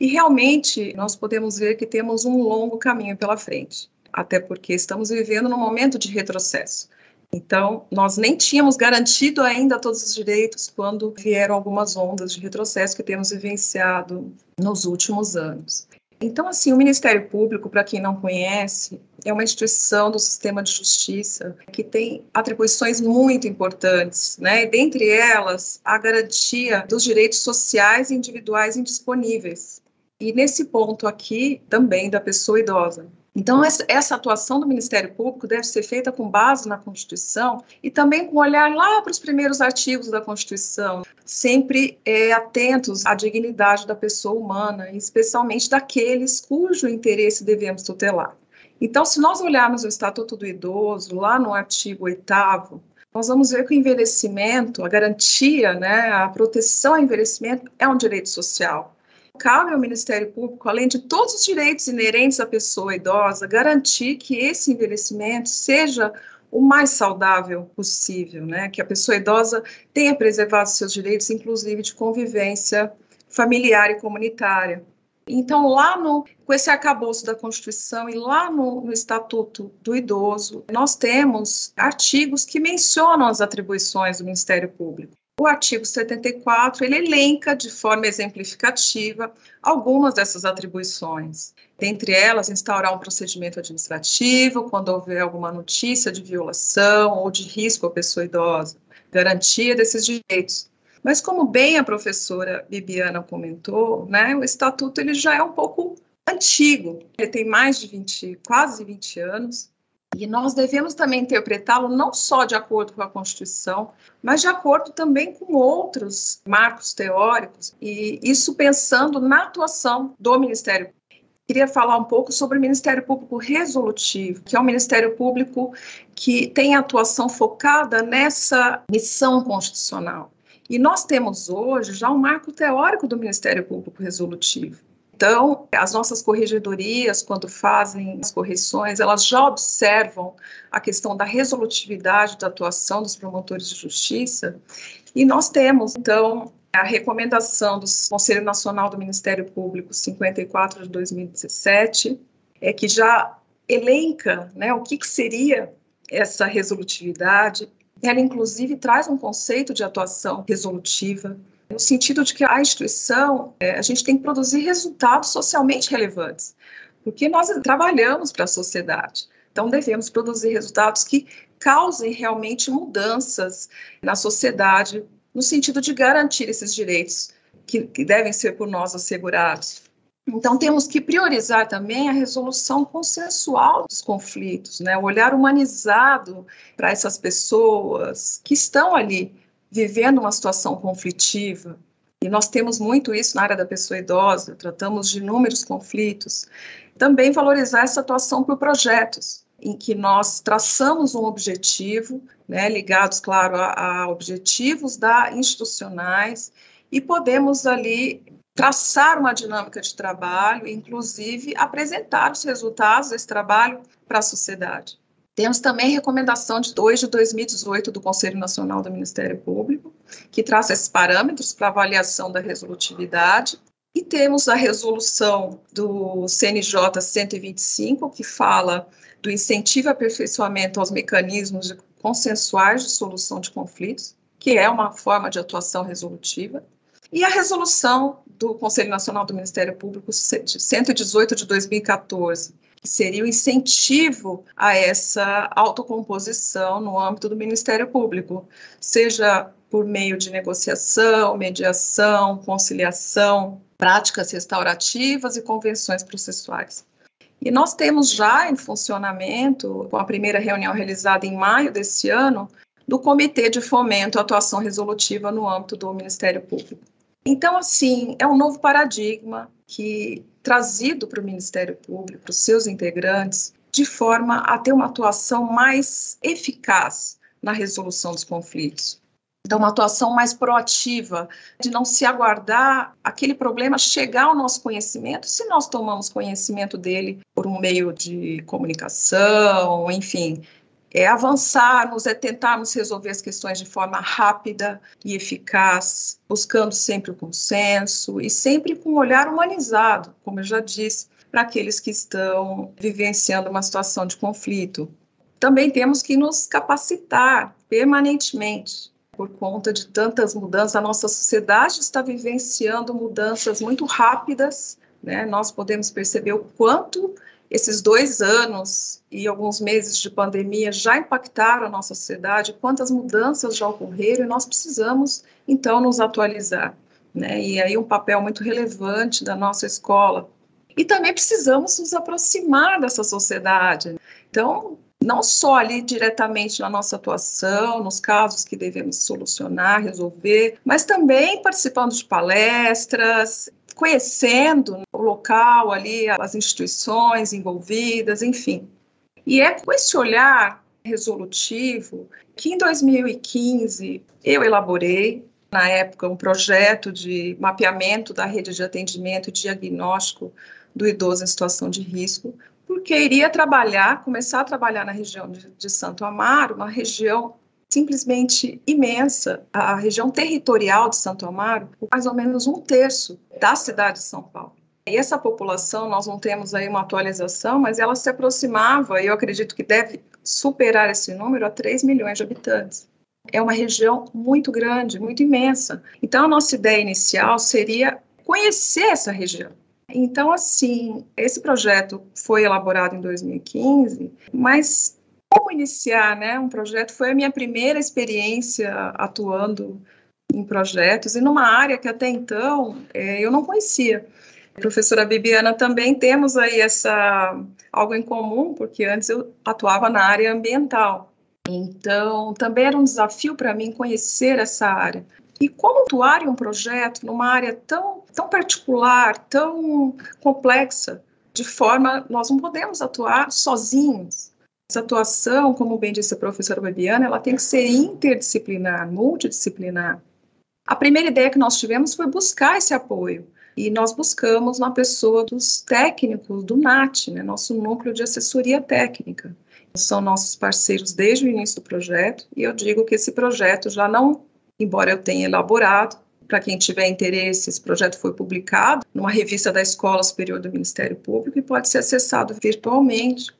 E realmente nós podemos ver que temos um longo caminho pela frente, até porque estamos vivendo num momento de retrocesso. Então, nós nem tínhamos garantido ainda todos os direitos quando vieram algumas ondas de retrocesso que temos vivenciado nos últimos anos. Então, assim, o Ministério Público, para quem não conhece, é uma instituição do sistema de justiça que tem atribuições muito importantes, né? Dentre elas, a garantia dos direitos sociais e individuais indisponíveis. E nesse ponto aqui, também da pessoa idosa. Então, essa atuação do Ministério Público deve ser feita com base na Constituição e também com olhar lá para os primeiros artigos da Constituição, sempre é, atentos à dignidade da pessoa humana, especialmente daqueles cujo interesse devemos tutelar. Então, se nós olharmos o Estatuto do Idoso, lá no artigo 8, nós vamos ver que o envelhecimento, a garantia, né, a proteção ao envelhecimento é um direito social. Cabe ao Ministério Público, além de todos os direitos inerentes à pessoa idosa, garantir que esse envelhecimento seja o mais saudável possível, né? Que a pessoa idosa tenha preservado seus direitos, inclusive de convivência familiar e comunitária. Então, lá no, com esse arcabouço da Constituição e lá no, no, Estatuto do Idoso, nós temos artigos que mencionam as atribuições do Ministério Público. O artigo 74 ele elenca de forma exemplificativa algumas dessas atribuições. Dentre elas, instaurar um procedimento administrativo quando houver alguma notícia de violação ou de risco à pessoa idosa, garantia desses direitos. Mas como bem a professora Bibiana comentou, né, o estatuto ele já é um pouco antigo. Ele tem mais de 20, quase 20 anos, e nós devemos também interpretá-lo não só de acordo com a Constituição, mas de acordo também com outros marcos teóricos, e isso pensando na atuação do Ministério Queria falar um pouco sobre o Ministério Público Resolutivo, que é um Ministério Público que tem atuação focada nessa missão constitucional. E nós temos hoje já um marco teórico do Ministério Público Resolutivo. Então, as nossas corregedorias, quando fazem as correções, elas já observam a questão da resolutividade da atuação dos promotores de justiça, e nós temos, então, a recomendação do Conselho Nacional do Ministério Público 54 de 2017, é que já elenca né, o que, que seria essa resolutividade. Ela inclusive traz um conceito de atuação resolutiva, no sentido de que a instituição, é, a gente tem que produzir resultados socialmente relevantes, porque nós trabalhamos para a sociedade. Então, devemos produzir resultados que causem realmente mudanças na sociedade, no sentido de garantir esses direitos que, que devem ser por nós assegurados. Então, temos que priorizar também a resolução consensual dos conflitos, né? o olhar humanizado para essas pessoas que estão ali vivendo uma situação conflitiva. E nós temos muito isso na área da pessoa idosa, tratamos de inúmeros conflitos. Também valorizar essa atuação por projetos, em que nós traçamos um objetivo, né, ligados, claro, a, a objetivos da institucionais, e podemos ali traçar uma dinâmica de trabalho, inclusive apresentar os resultados desse trabalho para a sociedade. Temos também a recomendação de 2 de 2018 do Conselho Nacional do Ministério Público, que traz esses parâmetros para avaliação da resolutividade. E temos a resolução do CNJ 125, que fala do incentivo e aperfeiçoamento aos mecanismos consensuais de solução de conflitos, que é uma forma de atuação resolutiva, e a resolução do Conselho Nacional do Ministério Público 118 de 2014, que seria o incentivo a essa autocomposição no âmbito do Ministério Público, seja por meio de negociação, mediação, conciliação, práticas restaurativas e convenções processuais. E nós temos já em funcionamento, com a primeira reunião realizada em maio desse ano, do Comitê de Fomento à Atuação Resolutiva no âmbito do Ministério Público. Então, assim, é um novo paradigma que trazido para o Ministério Público, para os seus integrantes, de forma a ter uma atuação mais eficaz na resolução dos conflitos. Então, uma atuação mais proativa, de não se aguardar aquele problema chegar ao nosso conhecimento, se nós tomamos conhecimento dele por um meio de comunicação, enfim, é avançarmos, é tentarmos resolver as questões de forma rápida e eficaz, buscando sempre o consenso e sempre com um olhar humanizado, como eu já disse, para aqueles que estão vivenciando uma situação de conflito. Também temos que nos capacitar permanentemente por conta de tantas mudanças. A nossa sociedade está vivenciando mudanças muito rápidas. Né? Nós podemos perceber o quanto esses dois anos e alguns meses de pandemia já impactaram a nossa sociedade, quantas mudanças já ocorreram e nós precisamos, então, nos atualizar. Né? E aí um papel muito relevante da nossa escola. E também precisamos nos aproximar dessa sociedade. Então, não só ali diretamente na nossa atuação, nos casos que devemos solucionar, resolver, mas também participando de palestras, conhecendo o local ali, as instituições envolvidas, enfim. E é com esse olhar resolutivo que em 2015 eu elaborei, na época, um projeto de mapeamento da rede de atendimento e diagnóstico do idoso em situação de risco, porque iria trabalhar, começar a trabalhar na região de, de Santo Amaro, uma região simplesmente imensa. A região territorial de Santo Amaro, mais ou menos um terço da cidade de São Paulo. E essa população, nós não temos aí uma atualização, mas ela se aproximava, e eu acredito que deve superar esse número, a 3 milhões de habitantes. É uma região muito grande, muito imensa. Então, a nossa ideia inicial seria conhecer essa região então, assim, esse projeto foi elaborado em 2015, mas como iniciar né, um projeto foi a minha primeira experiência atuando em projetos e numa área que até então é, eu não conhecia. Professora Bibiana também temos aí essa algo em comum, porque antes eu atuava na área ambiental. Então, também era um desafio para mim conhecer essa área. E como atuar em um projeto numa área tão, tão particular, tão complexa, de forma nós não podemos atuar sozinhos. Essa atuação, como bem disse a professora Babiana, ela tem que ser interdisciplinar, multidisciplinar. A primeira ideia que nós tivemos foi buscar esse apoio. E nós buscamos na pessoa dos técnicos do NAT, né, nosso núcleo de assessoria técnica. São nossos parceiros desde o início do projeto, e eu digo que esse projeto já não embora eu tenha elaborado. Para quem tiver interesse, esse projeto foi publicado numa revista da Escola Superior do Ministério Público e pode ser acessado virtualmente.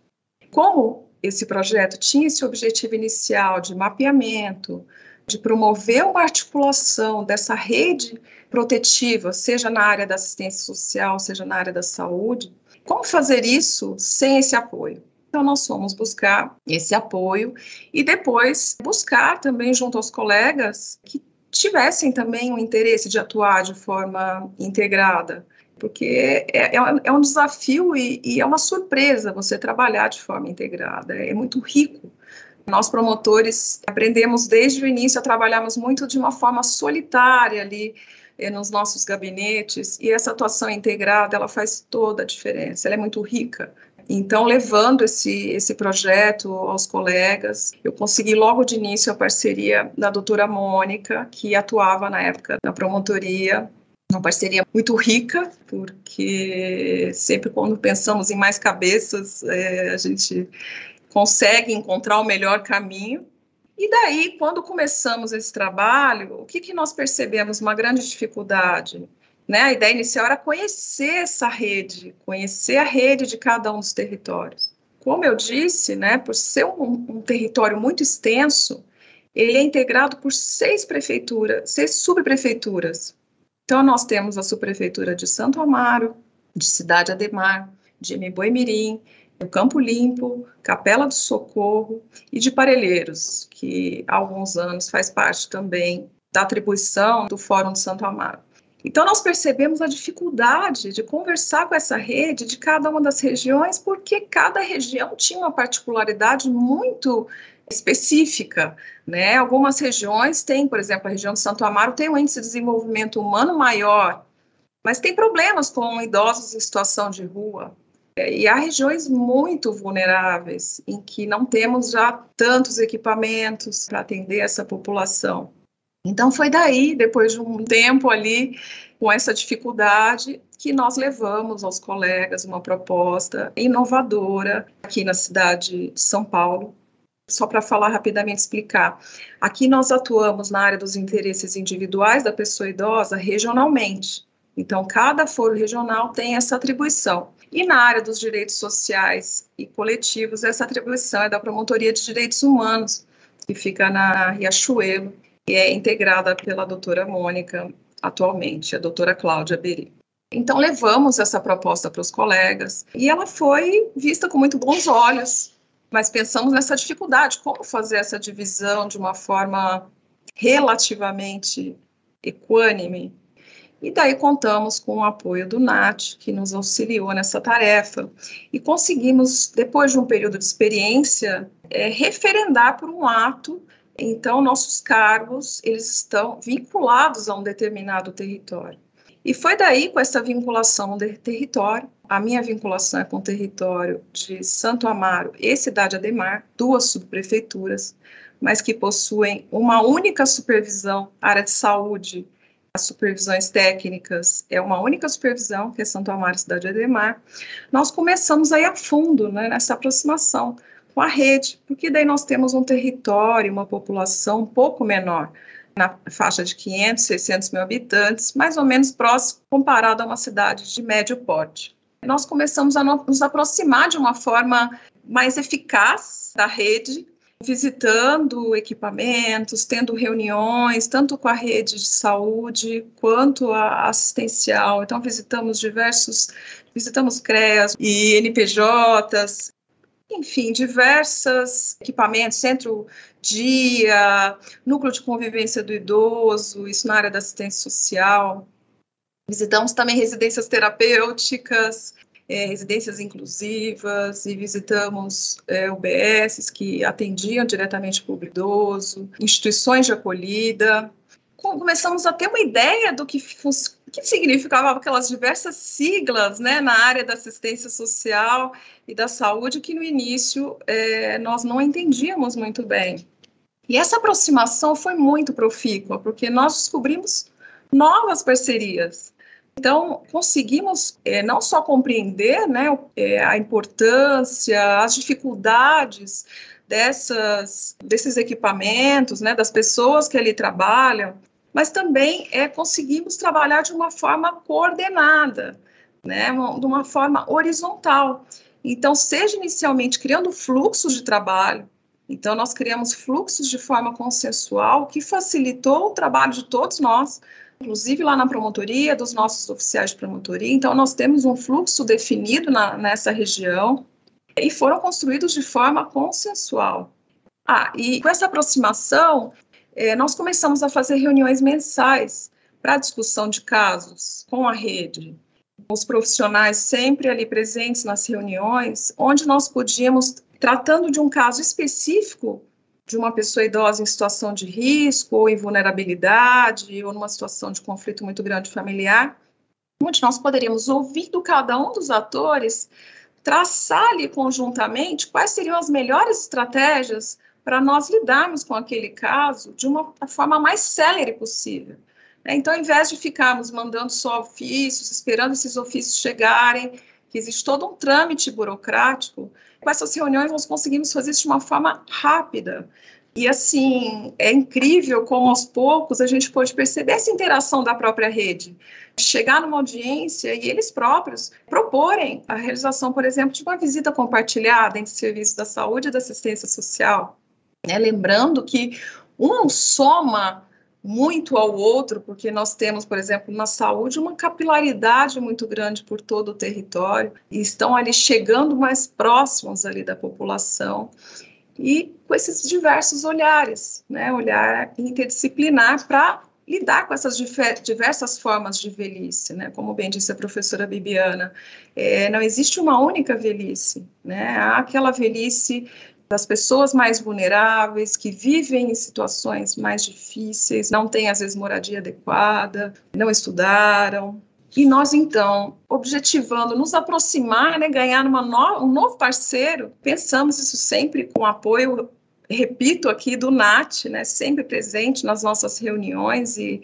Como esse projeto tinha esse objetivo inicial de mapeamento, de promover uma articulação dessa rede protetiva, seja na área da assistência social, seja na área da saúde, como fazer isso sem esse apoio? Então, nós fomos buscar esse apoio e depois buscar também, junto aos colegas, que tivessem também o interesse de atuar de forma integrada, porque é, é, é um desafio e, e, é uma surpresa você trabalhar de forma integrada, é muito rico. Nós, promotores, aprendemos desde o início a trabalharmos muito de uma forma solitária ali, eh, nos nossos gabinetes. E essa atuação integrada ela faz toda a diferença. Ela é muito rica. Então, levando esse, esse projeto aos colegas, eu consegui logo de início a parceria da doutora Mônica, que atuava na época na promotoria, uma parceria muito rica, porque sempre quando pensamos em mais cabeças, é, a gente consegue encontrar o melhor caminho. E daí, quando começamos esse trabalho, o que, que nós percebemos? Uma grande dificuldade né? A ideia inicial era conhecer essa rede, conhecer a rede de cada um dos territórios. Como eu disse, né, por ser um, um território muito extenso, ele é integrado por seis prefeituras, seis subprefeituras. Então, nós temos a subprefeitura de Santo Amaro, de Cidade Ademar, de Miboimirim, do Campo Limpo, Capela do Socorro e de Parelheiros, que há alguns anos faz parte também da atribuição do Fórum de Santo Amaro. Então, nós percebemos a dificuldade de conversar com essa rede de cada uma das regiões, porque cada região tinha uma particularidade muito específica, né? Algumas regiões têm, por exemplo, a região de Santo Amaro tem um índice de desenvolvimento humano maior, mas tem problemas com idosos em situação de rua. E há regiões muito vulneráveis em que não temos já tantos equipamentos para atender essa população. Então foi daí, depois de um tempo ali com essa dificuldade, que nós levamos aos colegas uma proposta inovadora aqui na cidade de São Paulo. Só para falar rapidamente explicar, aqui nós atuamos na área dos interesses individuais da pessoa idosa regionalmente. Então, cada foro regional tem essa atribuição. E na área dos direitos sociais e coletivos, essa atribuição é da Promotoria de Direitos Humanos, que fica na Riachuelo, e é integrada pela doutora Mônica atualmente, a doutora Cláudia Beri. Então, levamos essa proposta para os colegas e ela foi vista com muito bons olhos, mas pensamos nessa dificuldade, como fazer essa divisão de uma forma relativamente equânime. E daí contamos com o apoio do NAT, que nos auxiliou nessa tarefa, e conseguimos, depois de um período de experiência, é, referendar por um ato então, nossos cargos, eles estão vinculados a um determinado território. E foi daí, com essa vinculação de território, a minha vinculação é com o território de Santo Amaro e Cidade Ademar, duas subprefeituras, mas que possuem uma única supervisão, área de saúde, as supervisões técnicas é uma única supervisão, que é Santo Amaro e Cidade Ademar. Nós começamos aí a fundo né, nessa aproximação, com a rede, porque daí nós temos um território, uma população um pouco menor, na faixa de 500, 600 mil habitantes, mais ou menos próximo comparado a uma cidade de médio porte. Nós começamos a nos aproximar de uma forma mais eficaz da rede, visitando equipamentos, tendo reuniões, tanto com a rede de saúde quanto a assistencial. Então, visitamos diversos, visitamos CREAS e NPJs, enfim, diversos equipamentos, centro dia, núcleo de convivência do idoso, isso na área da assistência social. Visitamos também residências terapêuticas, é, residências inclusivas e visitamos é, UBSs que atendiam diretamente o público idoso, instituições de acolhida. Começamos a ter uma ideia do que que significava aquelas diversas siglas né, na área da assistência social e da saúde que no início é, nós não entendíamos muito bem. E essa aproximação foi muito profícua, porque nós descobrimos novas parcerias. Então, conseguimos é, não só compreender né, é, a importância, as dificuldades dessas, desses equipamentos, né, das pessoas que ali trabalham, mas também é, conseguimos trabalhar de uma forma coordenada, né, de uma forma horizontal. Então, seja inicialmente criando fluxos de trabalho, então nós criamos fluxos de forma consensual que facilitou o trabalho de todos nós, inclusive lá na promotoria, dos nossos oficiais de promotoria. Então, nós temos um fluxo definido na, nessa região e foram construídos de forma consensual. Ah, e com essa aproximação, eh, nós começamos a fazer reuniões mensais para discussão de casos com a rede. Os profissionais sempre ali presentes nas reuniões, onde nós podíamos, tratando de um caso específico, de uma pessoa idosa em situação de risco ou em vulnerabilidade ou numa situação de conflito muito grande familiar, onde nós poderíamos ouvir do cada um dos atores, traçar ali conjuntamente quais seriam as melhores estratégias para nós lidarmos com aquele caso de uma forma mais célere possível. Né? Então, ao invés de ficarmos mandando só ofícios, esperando esses ofícios chegarem, que existe todo um trâmite burocrático, com essas reuniões nós conseguimos fazer isso de uma forma rápida. E assim, é incrível como aos poucos a gente pode perceber essa interação da própria rede. Chegar numa audiência e eles próprios proporem a realização, por exemplo, de uma visita compartilhada entre serviços da saúde e da assistência social. Né? Lembrando que um soma muito ao outro, porque nós temos, por exemplo, na saúde, uma capilaridade muito grande por todo o território, e estão ali chegando mais próximos ali da população, e com esses diversos olhares, né, olhar interdisciplinar para lidar com essas diversas formas de velhice, né? Como bem disse a professora Bibiana, é, não existe uma única velhice, né? Há aquela velhice das pessoas mais vulneráveis, que vivem em situações mais difíceis, não têm, às vezes, moradia adequada, não estudaram. E nós, então, objetivando nos aproximar, né, ganhar no, um novo parceiro, pensamos isso sempre com apoio, repito aqui, do NAT, né, sempre presente nas nossas reuniões e,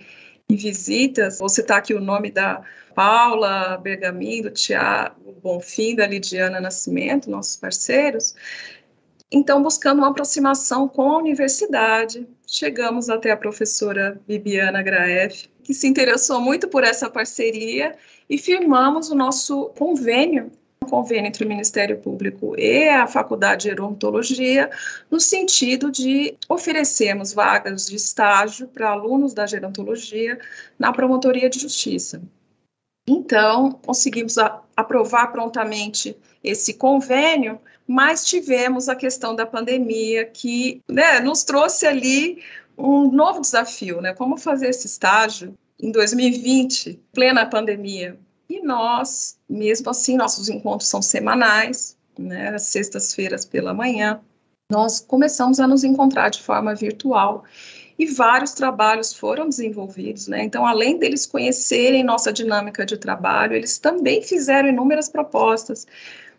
e visitas. Vou citar aqui o nome da Paula Bergamin, do Tiago Bonfim, da Lidiana Nascimento, nossos parceiros, então, buscando uma aproximação com a universidade, chegamos até a professora Bibiana Graef, que se interessou muito por essa parceria e firmamos o nosso convênio, um convênio entre o Ministério Público e a Faculdade de Gerontologia, no sentido de oferecermos vagas de estágio para alunos da gerontologia na Promotoria de Justiça. Então, conseguimos aprovar prontamente esse convênio, mas tivemos a questão da pandemia que né, nos trouxe ali um novo desafio, né? Como fazer esse estágio em 2020, plena pandemia. E nós, mesmo assim, nossos encontros são semanais, né? Sextas-feiras pela manhã. Nós começamos a nos encontrar de forma virtual e vários trabalhos foram desenvolvidos, né? Então, além deles conhecerem nossa dinâmica de trabalho, eles também fizeram inúmeras propostas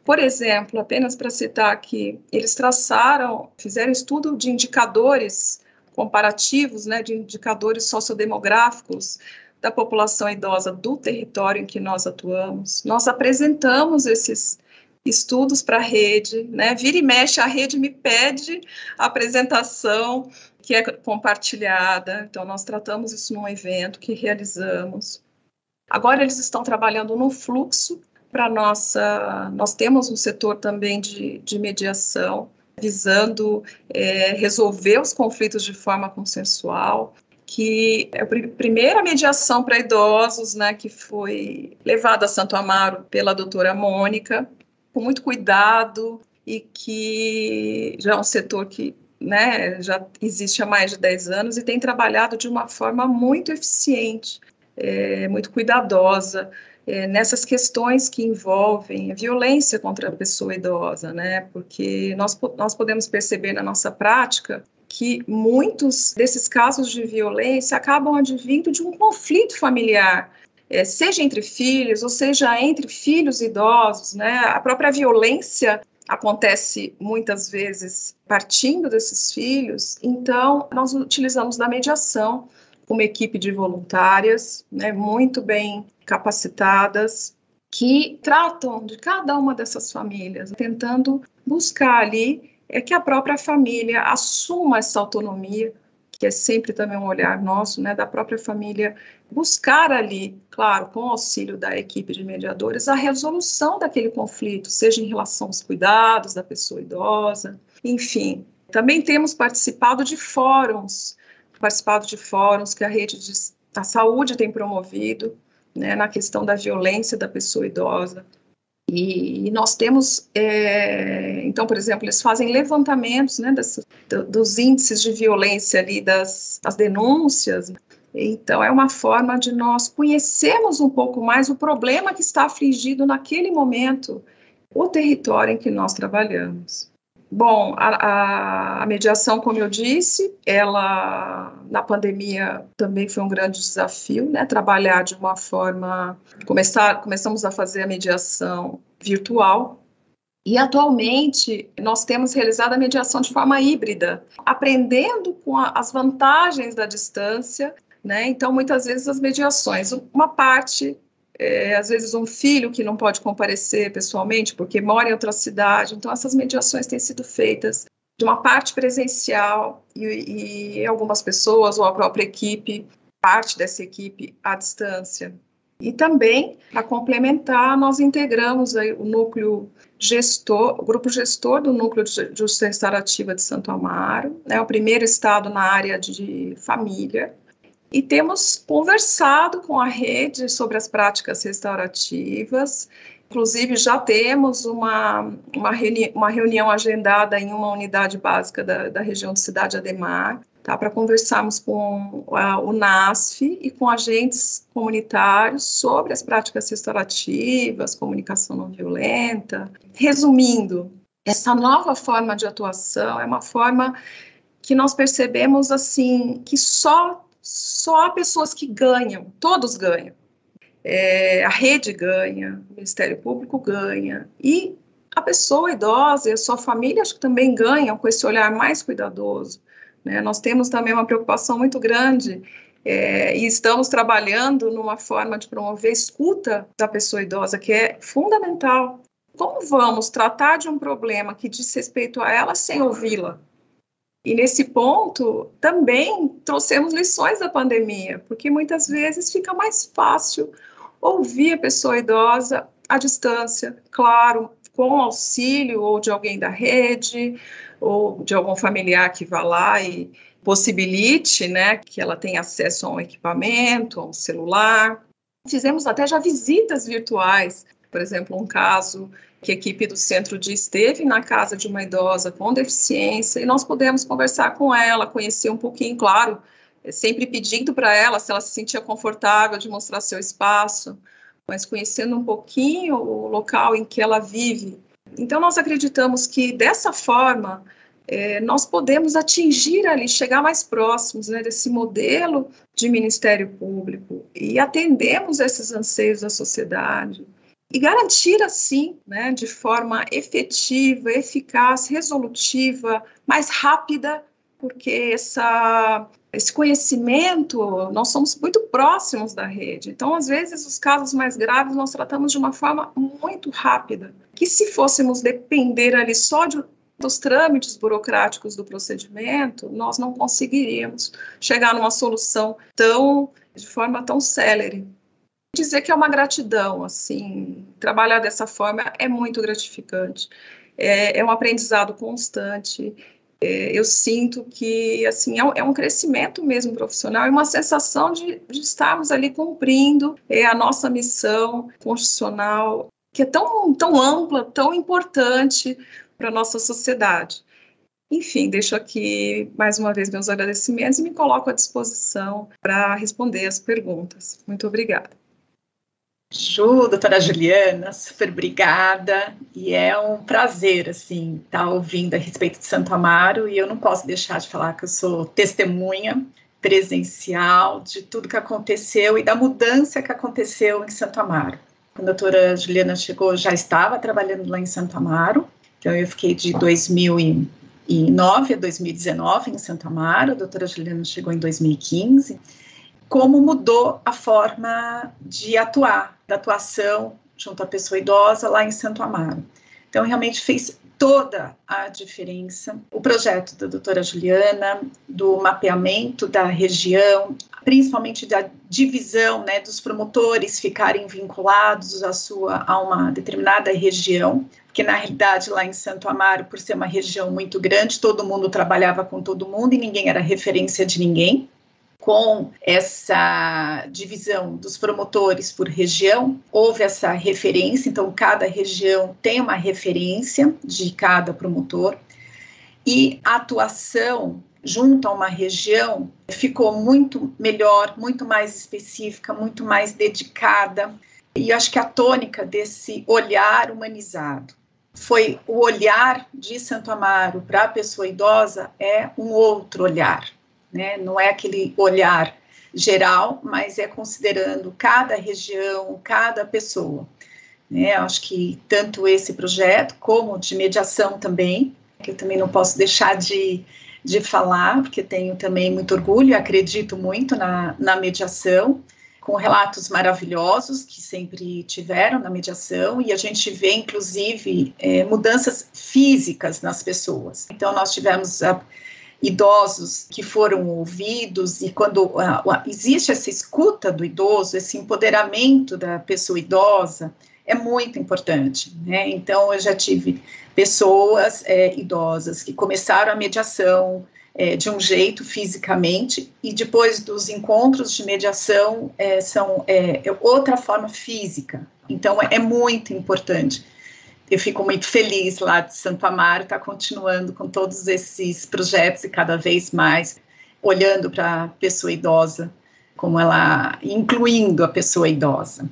por exemplo, apenas para citar aqui, eles traçaram, fizeram estudo de indicadores comparativos, né, de indicadores sociodemográficos da população idosa do território em que nós atuamos. Nós apresentamos esses estudos para a rede, né? Vira e mexe, a rede me pede a apresentação que é compartilhada. Então, nós tratamos isso num evento que realizamos. Agora, eles estão trabalhando no fluxo para nossa. Nós temos um setor também de, de mediação, visando é, resolver os conflitos de forma consensual, que é a primeira mediação para idosos, né, que foi levada a Santo Amaro pela doutora Mônica, com muito cuidado, e que já é um setor que né, já existe há mais de 10 anos e tem trabalhado de uma forma muito eficiente, é, muito cuidadosa, é, nessas questões que envolvem violência contra a pessoa idosa, né? Porque nós, nós podemos perceber na nossa prática que muitos desses casos de violência acabam advindo de um conflito familiar, é, seja entre filhos ou seja entre filhos idosos, né? A própria violência acontece muitas vezes partindo desses filhos, então nós utilizamos da mediação uma equipe de voluntárias, né, muito bem capacitadas, que tratam de cada uma dessas famílias, tentando buscar ali é que a própria família assuma essa autonomia, que é sempre também um olhar nosso, né, da própria família, buscar ali, claro, com auxílio da equipe de mediadores, a resolução daquele conflito, seja em relação aos cuidados da pessoa idosa, enfim. Também temos participado de fóruns, participado de fóruns que a rede de, da saúde tem promovido, né, na questão da violência da pessoa idosa, e, e nós temos, é, então, por exemplo, eles fazem levantamentos né, das, do, dos índices de violência ali, das, das denúncias. Então, é uma forma de nós conhecermos um pouco mais o problema que está afligido naquele momento, o território em que nós trabalhamos. Bom, a, a, mediação, como eu disse, ela na pandemia também foi um grande desafio, né? Trabalhar de uma forma, começar, começamos a fazer a mediação virtual e atualmente nós temos realizado a mediação de forma híbrida, aprendendo com a, as vantagens da distância, né? Então muitas vezes as mediações, uma parte é, às vezes um filho que não pode comparecer pessoalmente porque mora em outra cidade. Então, essas mediações têm sido feitas de uma parte presencial e, e algumas pessoas ou a própria equipe, parte dessa equipe à distância. E também, para complementar, nós integramos o núcleo gestor, o grupo gestor do núcleo de justiça restaurativa de Santo Amaro, né, o primeiro estado na área de família, e temos conversado com a rede sobre as práticas restaurativas. Inclusive, já temos uma, uma, reuni uma reunião agendada em uma unidade básica da, da região de Cidade Ademar, tá, para conversarmos com a, o NASF e com agentes comunitários sobre as práticas restaurativas, comunicação não violenta. Resumindo, essa nova forma de atuação é uma forma que nós percebemos assim que só só pessoas que ganham, todos ganham. É, a rede ganha, o Ministério Público ganha, e a pessoa idosa e a sua família acho que também ganham com esse olhar mais cuidadoso. Né? Nós temos também uma preocupação muito grande é, e estamos trabalhando numa forma de promover a escuta da pessoa idosa, que é fundamental. Como vamos tratar de um problema que diz respeito a ela sem ouvi-la? E nesse ponto, também trouxemos lições da pandemia, porque muitas vezes fica mais fácil ouvir a pessoa idosa à distância, claro, com auxílio ou de alguém da rede, ou de algum familiar que vá lá e possibilite, né, que ela tenha acesso a um equipamento, a um celular. Fizemos até já visitas virtuais, por exemplo, um caso que a equipe do centro de esteve na casa de uma idosa com deficiência e nós pudemos conversar com ela, conhecer um pouquinho, claro, sempre pedindo para ela se ela se sentia confortável de mostrar seu espaço, mas conhecendo um pouquinho o local em que ela vive. Então, nós acreditamos que dessa forma é, nós podemos atingir ali, chegar mais próximos né, desse modelo de Ministério Público e atendemos esses anseios da sociedade e garantir assim, né, de forma efetiva, eficaz, resolutiva, mais rápida, porque essa, esse conhecimento, nós somos muito próximos da rede. Então, às vezes, os casos mais graves nós tratamos de uma forma muito rápida, que se fôssemos depender ali só de, dos trâmites burocráticos do procedimento, nós não conseguiríamos chegar numa solução tão de forma tão célere dizer que é uma gratidão, assim, trabalhar dessa forma é muito gratificante, é, é um aprendizado constante, é, eu sinto que, assim, é um, é um, crescimento mesmo profissional e uma sensação de, de estarmos ali cumprindo é, a nossa missão constitucional, que é tão, tão ampla, tão importante para a nossa sociedade. Enfim, deixo aqui mais uma vez meus agradecimentos e me coloco à disposição para responder as perguntas. Muito obrigada. Ju, doutora Juliana, super obrigada. E é um prazer, assim, estar tá ouvindo a respeito de Santo Amaro. E eu não posso deixar de falar que eu sou testemunha presencial de tudo que aconteceu e da mudança que aconteceu em Santo Amaro. Quando a doutora Juliana chegou, já estava trabalhando lá em Santo Amaro. Então, eu fiquei de 2009 a 2019 em Santo Amaro. A doutora Juliana chegou em 2015 como mudou a forma de atuar, da atuação junto à pessoa idosa lá em Santo Amaro. Então, realmente fez toda a diferença. O projeto da doutora Juliana, do mapeamento da região, principalmente da divisão né, dos promotores ficarem vinculados a, sua, a uma determinada região, porque na realidade lá em Santo Amaro, por ser uma região muito grande, todo mundo trabalhava com todo mundo e ninguém era referência de ninguém com essa divisão dos promotores por região, houve essa referência, então cada região tem uma referência de cada promotor, e a atuação junto a uma região ficou muito melhor, muito mais específica, muito mais dedicada. E acho que a tônica desse olhar humanizado foi o olhar de Santo Amaro para a pessoa idosa é um outro olhar, né? Não é aquele olhar geral, mas é considerando cada região, cada pessoa. Né? Acho que tanto esse projeto como de mediação também, que eu também não posso deixar de, de falar, porque tenho também muito orgulho e acredito muito na, na mediação, com relatos maravilhosos que sempre tiveram na mediação, e a gente vê, inclusive, é, mudanças físicas nas pessoas. Então, nós tivemos a idosos que foram ouvidos, e quando uh, existe essa escuta do idoso, esse empoderamento da pessoa idosa, é muito importante. Né? Então, eu já tive pessoas é, idosas que começaram a mediação é, de um jeito fisicamente, e depois dos encontros de mediação é, são é, outra forma física. Então, é muito importante eu fico muito feliz lá de Santo Amaro estar tá continuando com todos esses projetos e cada vez mais olhando para a pessoa idosa, como ela, incluindo a pessoa idosa.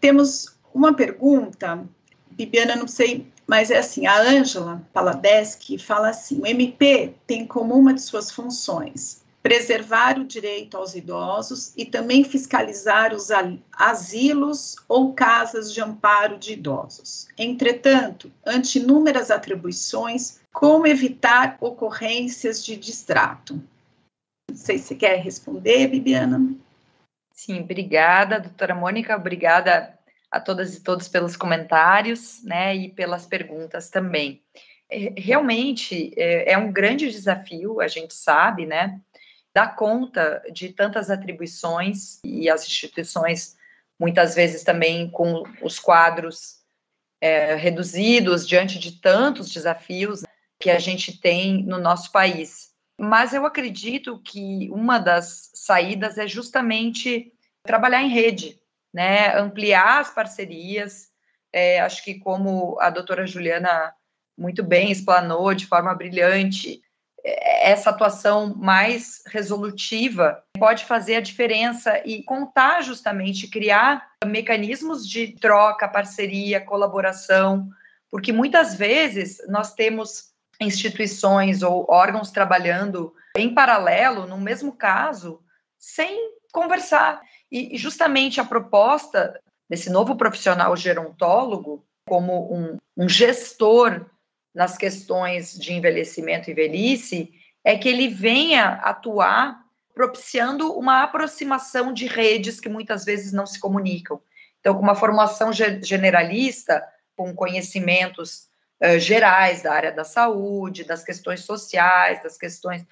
Temos uma pergunta, Bibiana, não sei, mas é assim, a Ângela Paladeschi fala assim, o MP tem como uma de suas funções preservar o direito aos idosos e também fiscalizar os asilos ou casas de amparo de idosos. Entretanto, ante inúmeras atribuições, como evitar ocorrências de distrato? Não sei se quer responder, Bibiana. Sim, obrigada, doutora Mônica, obrigada a todas e todos pelos comentários, né, e pelas perguntas também. É, realmente é, é um grande desafio, a gente sabe, né, dar conta de tantas atribuições e as instituições, muitas vezes também com os quadros é, reduzidos diante de tantos desafios que a gente tem no nosso país. Mas eu acredito que uma das saídas é justamente trabalhar em rede, né? ampliar as parcerias. É, acho que, como a doutora Juliana muito bem explanou de forma brilhante, essa atuação mais resolutiva pode fazer a diferença e contar justamente, criar mecanismos de troca, parceria, colaboração, porque muitas vezes nós temos instituições ou órgãos trabalhando em paralelo, no mesmo caso, sem conversar. E justamente a proposta desse novo profissional gerontólogo, como um, um gestor nas questões de envelhecimento e velhice é que ele venha atuar propiciando uma aproximação de redes que muitas vezes não se comunicam. Então, com uma formação generalista, com conhecimentos uh, gerais da área da saúde, das questões sociais, das questões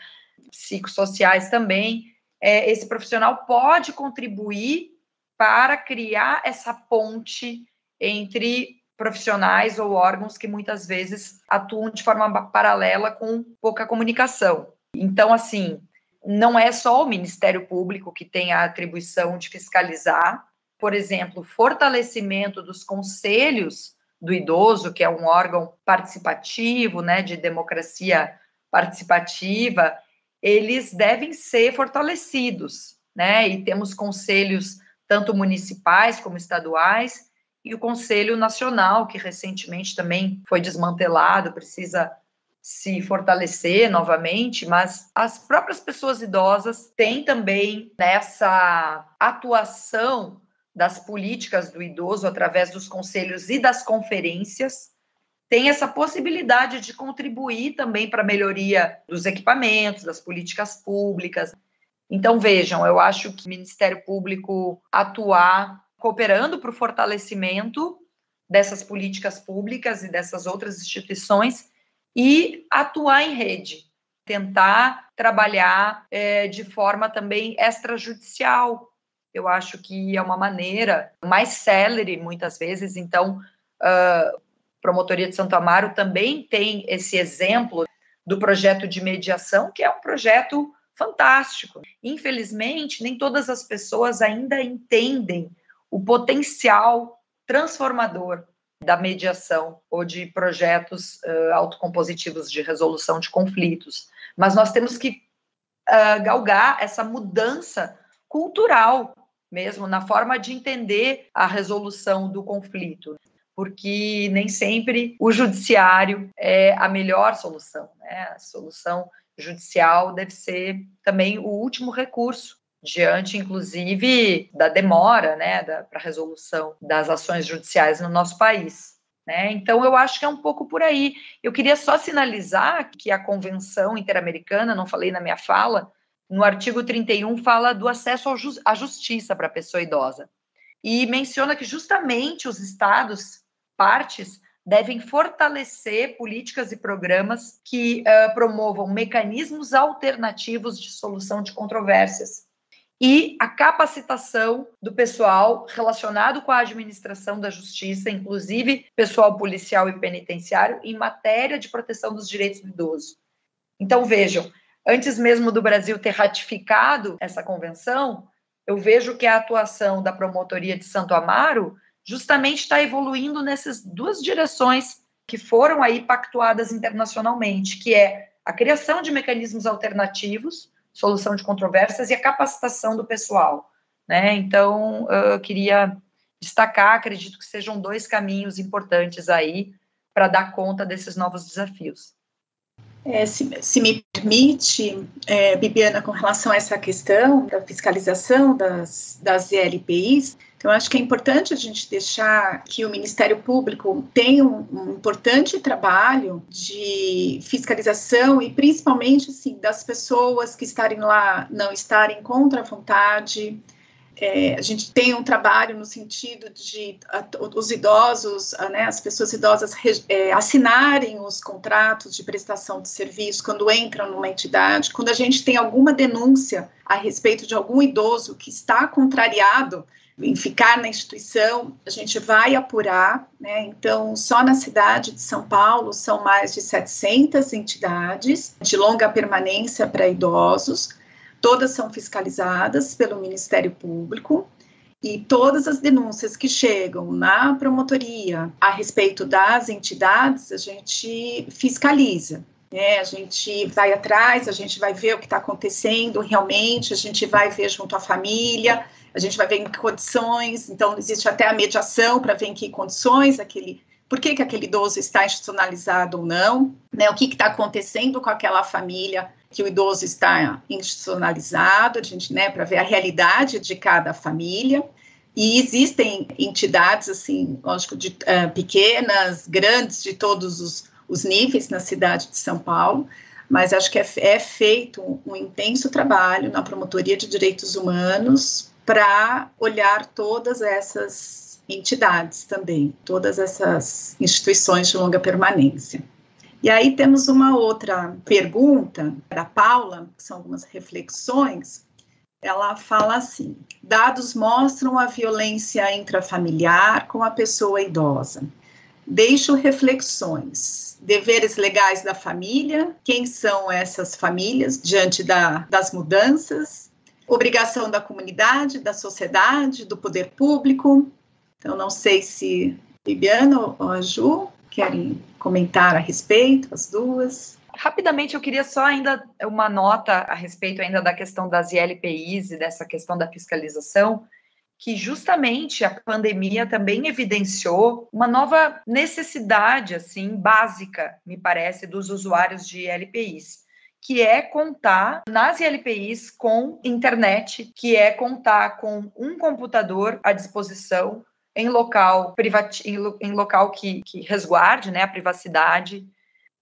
psicossociais também, é, esse profissional pode contribuir para criar essa ponte entre profissionais ou órgãos que muitas vezes atuam de forma paralela com pouca comunicação. Então, assim, não é só o Ministério Público que tem a atribuição de fiscalizar, por exemplo, fortalecimento dos conselhos do idoso, que é um órgão participativo, né, de democracia participativa, eles devem ser fortalecidos, né? E temos conselhos tanto municipais como estaduais e o Conselho Nacional, que recentemente também foi desmantelado, precisa se fortalecer novamente, mas as próprias pessoas idosas têm também nessa atuação das políticas do idoso através dos conselhos e das conferências, tem essa possibilidade de contribuir também para a melhoria dos equipamentos, das políticas públicas. Então, vejam, eu acho que o Ministério Público atuar cooperando para o fortalecimento dessas políticas públicas e dessas outras instituições e atuar em rede, tentar trabalhar é, de forma também extrajudicial. Eu acho que é uma maneira mais célere, muitas vezes. Então, uh, Promotoria de Santo Amaro também tem esse exemplo do projeto de mediação, que é um projeto fantástico. Infelizmente, nem todas as pessoas ainda entendem o potencial transformador da mediação ou de projetos uh, autocompositivos de resolução de conflitos. Mas nós temos que uh, galgar essa mudança cultural mesmo na forma de entender a resolução do conflito, porque nem sempre o judiciário é a melhor solução. Né? A solução judicial deve ser também o último recurso diante, inclusive, da demora né, para a resolução das ações judiciais no nosso país. Né? Então, eu acho que é um pouco por aí. Eu queria só sinalizar que a Convenção Interamericana, não falei na minha fala, no artigo 31 fala do acesso à justiça para a pessoa idosa. E menciona que justamente os estados, partes, devem fortalecer políticas e programas que uh, promovam mecanismos alternativos de solução de controvérsias e a capacitação do pessoal relacionado com a administração da justiça, inclusive pessoal policial e penitenciário, em matéria de proteção dos direitos do idoso. Então, vejam, antes mesmo do Brasil ter ratificado essa convenção, eu vejo que a atuação da promotoria de Santo Amaro justamente está evoluindo nessas duas direções que foram aí pactuadas internacionalmente, que é a criação de mecanismos alternativos solução de controvérsias e a capacitação do pessoal. Né? Então, eu queria destacar, acredito que sejam dois caminhos importantes aí para dar conta desses novos desafios. É, se, se, me permite, é, Bibiana, com relação a essa questão da fiscalização das, das ELPIs, então, acho que é importante a gente deixar que o Ministério Público tenha um, um importante trabalho de fiscalização e, principalmente, assim, das pessoas que estarem lá não estarem contra a vontade, é, a gente tem um trabalho no sentido de a, os idosos, a, né, as pessoas idosas é, assinarem os contratos de prestação de serviço quando entram numa entidade. Quando a gente tem alguma denúncia a respeito de algum idoso que está contrariado em ficar na instituição, a gente vai apurar, né? Então, só na cidade de São Paulo são mais de 700 entidades de longa permanência para idosos todas são fiscalizadas pelo Ministério Público e todas as denúncias que chegam na promotoria a respeito das entidades, a gente fiscaliza. Né? A gente vai atrás, a gente vai ver o que está acontecendo realmente, a gente vai ver junto à família, a gente vai ver em que condições, então existe até a mediação para ver em que condições aquele por que, que aquele idoso está institucionalizado ou não, né, o que está acontecendo com aquela família que o idoso está institucionalizado, a gente, né, para ver a realidade de cada família. E existem entidades, assim, lógico, de, uh, pequenas, grandes, de todos os, os, níveis na cidade de São Paulo, mas acho que é, é feito um, um intenso trabalho na Promotoria de Direitos Humanos para olhar todas essas entidades também, todas essas instituições de longa permanência. E aí temos uma outra pergunta da Paula, que são algumas reflexões. Ela fala assim: dados mostram a violência intrafamiliar com a pessoa idosa. Deixo reflexões. Deveres legais da família, quem são essas famílias diante da, das mudanças, obrigação da comunidade, da sociedade, do poder público. Então, não sei se Bibiana ou a Ju querem comentar a respeito, as duas? Rapidamente, eu queria só ainda uma nota a respeito ainda da questão das ILPIs e dessa questão da fiscalização, que justamente a pandemia também evidenciou uma nova necessidade, assim, básica, me parece, dos usuários de ILPIs, que é contar nas ILPIs com internet, que é contar com um computador à disposição em local privati em, local que, que resguarde né, a privacidade.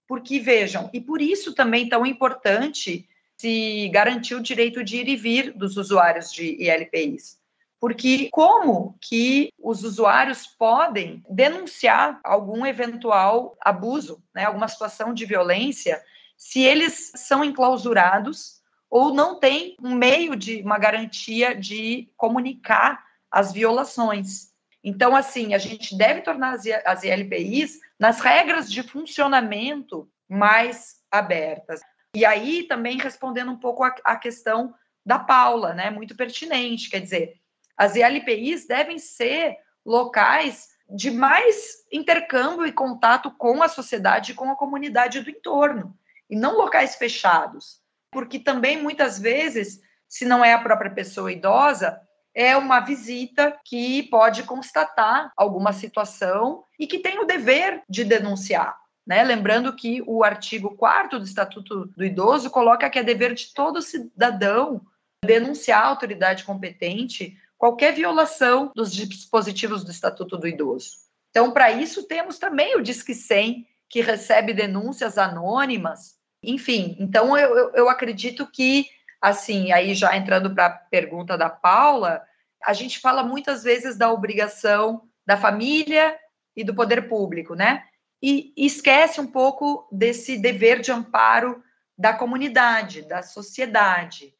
Porque, vejam, e por isso também tão importante se garantir o direito de ir e vir dos usuários de ILPIs. porque como que os usuários podem denunciar algum eventual abuso, né, alguma situação de violência, se eles são enclausurados ou não têm um meio de uma garantia de comunicar as violações. Então, assim, a gente deve tornar as, ILPIs nas regras de funcionamento mais abertas. E aí também respondendo um pouco a, a questão da Paula, né, muito pertinente, quer dizer, as ILPIs devem ser locais de mais intercâmbio e contato com a sociedade e com a comunidade do entorno, e não locais fechados, porque também muitas vezes, se não é a própria pessoa idosa, é uma visita que pode constatar alguma situação e que tem o dever de denunciar. Né? Lembrando que o artigo 4 do Estatuto do Idoso coloca que é dever de todo cidadão denunciar a autoridade competente qualquer violação dos dispositivos do Estatuto do Idoso. Então, para isso, temos também o Disque 100, que recebe denúncias anônimas. Enfim, então eu, eu, eu acredito que, assim, aí já entrando para a pergunta da Paula, a gente fala muitas vezes da obrigação da família e do poder público, né? E, e esquece um pouco desse dever de amparo da comunidade, da sociedade.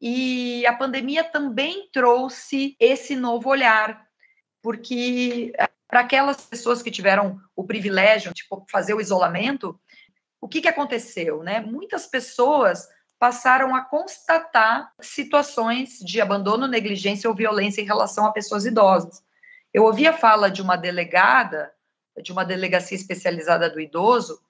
E a pandemia também trouxe esse novo olhar, porque eh, para aquelas pessoas que tiveram o privilégio de tipo, fazer o isolamento, o que, que aconteceu? Né? Muitas pessoas passaram a constatar situações de abandono, negligência ou violência em relação a pessoas idosas. Eu ouvi a fala de uma delegada, de uma delegacia especializada do idoso,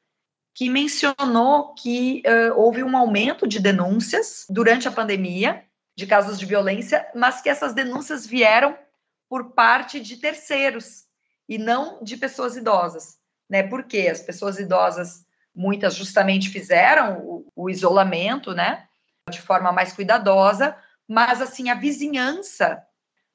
que mencionou que uh, houve um aumento de denúncias durante a pandemia de casos de violência, mas que essas denúncias vieram por parte de terceiros e não de pessoas idosas, né? Porque as pessoas idosas muitas justamente fizeram o, o isolamento, né, de forma mais cuidadosa, mas assim a vizinhança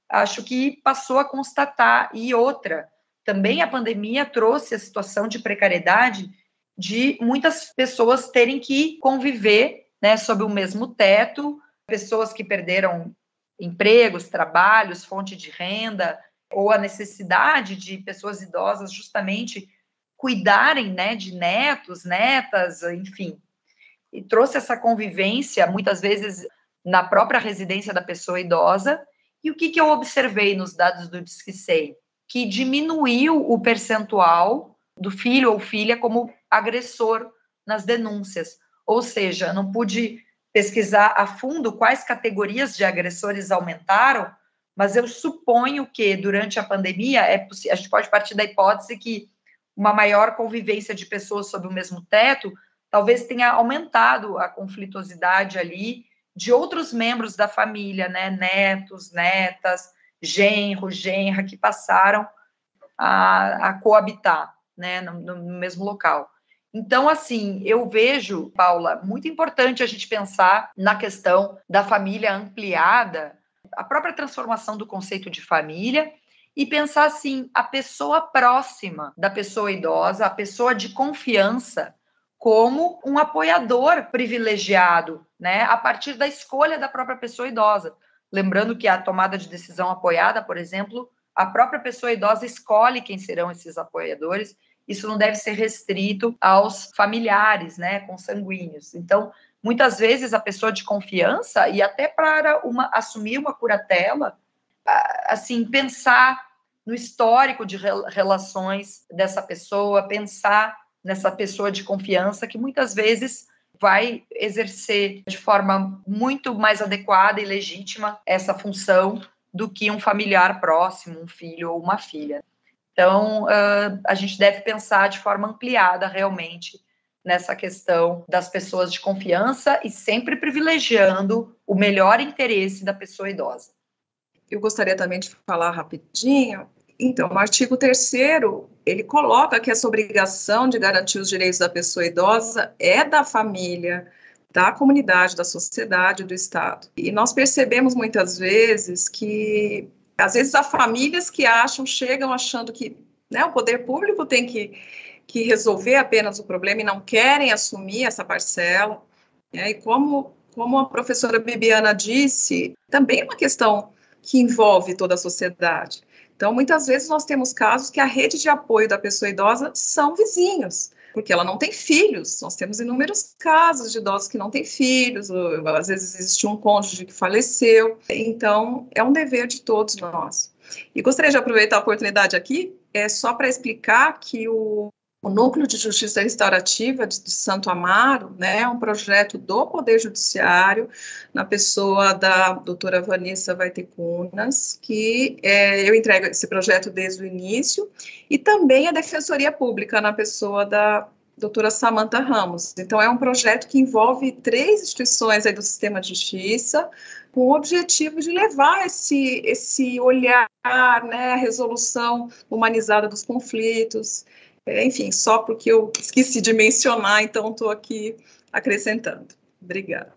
acho que passou a constatar e outra também a pandemia trouxe a situação de precariedade de muitas pessoas terem que conviver né, sob o mesmo teto, pessoas que perderam empregos, trabalhos, fonte de renda, ou a necessidade de pessoas idosas justamente cuidarem né, de netos, netas, enfim. E trouxe essa convivência, muitas vezes, na própria residência da pessoa idosa. E o que, que eu observei nos dados do Disque 100? Que diminuiu o percentual do filho ou filha como agressor nas denúncias. Ou seja, não pude pesquisar a fundo quais categorias de agressores aumentaram, mas eu suponho que durante a pandemia é a gente pode partir da hipótese que uma maior convivência de pessoas sob o mesmo teto, talvez tenha aumentado a conflituosidade ali de outros membros da família, né? Netos, netas, genro, genra, que passaram a, a coabitar, né? No, no mesmo local. Então, assim, eu vejo, Paula, muito importante a gente pensar na questão da família ampliada, a própria transformação do conceito de família e pensar assim, a pessoa próxima da pessoa idosa, a pessoa de confiança, como um apoiador privilegiado, né, a partir da escolha da própria pessoa idosa. Lembrando que a tomada de decisão apoiada, por exemplo, a própria pessoa idosa escolhe quem serão esses apoiadores. Isso não deve ser restrito aos familiares, né, consanguíneos. Então, muitas vezes a pessoa de confiança e até para uma assumir uma curatela assim, pensar no histórico de relações dessa pessoa, pensar nessa pessoa de confiança que muitas vezes vai exercer de forma muito mais adequada e legítima essa função do que um familiar próximo, um filho ou uma filha. Então, a gente deve pensar de forma ampliada realmente nessa questão das pessoas de confiança e sempre privilegiando o melhor interesse da pessoa idosa eu gostaria também de falar rapidinho. Então, o artigo 3 ele coloca que essa obrigação de garantir os direitos da pessoa idosa é da família, da comunidade, da sociedade, do Estado. E nós percebemos muitas vezes que, às vezes, há famílias que acham, chegam achando que né, o poder público tem que, que resolver apenas o problema e não querem assumir essa parcela. Né? E como, como a professora Bibiana disse, também é uma questão que envolve toda a sociedade. Então, muitas vezes nós temos casos que a rede de apoio da pessoa idosa são vizinhos, porque ela não tem filhos. Nós temos inúmeros casos de idosos que não têm filhos, ou, às vezes existe um cônjuge que faleceu. Então, é um dever de todos nós. E gostaria de aproveitar a oportunidade aqui, é só para explicar que o o Núcleo de Justiça Restaurativa de, Santo Amaro né, é um projeto do Poder Judiciário, na pessoa da doutora Vanessa Vaitecunas, que é, eu entrego esse projeto desde o início, e também a Defensoria Pública, na pessoa da doutora Samantha Ramos. Então, é um projeto que envolve três instituições do sistema de justiça, com o objetivo de levar esse, esse olhar, né, a resolução humanizada dos conflitos, enfim, só porque eu esqueci de mencionar, então estou aqui acrescentando. Obrigada.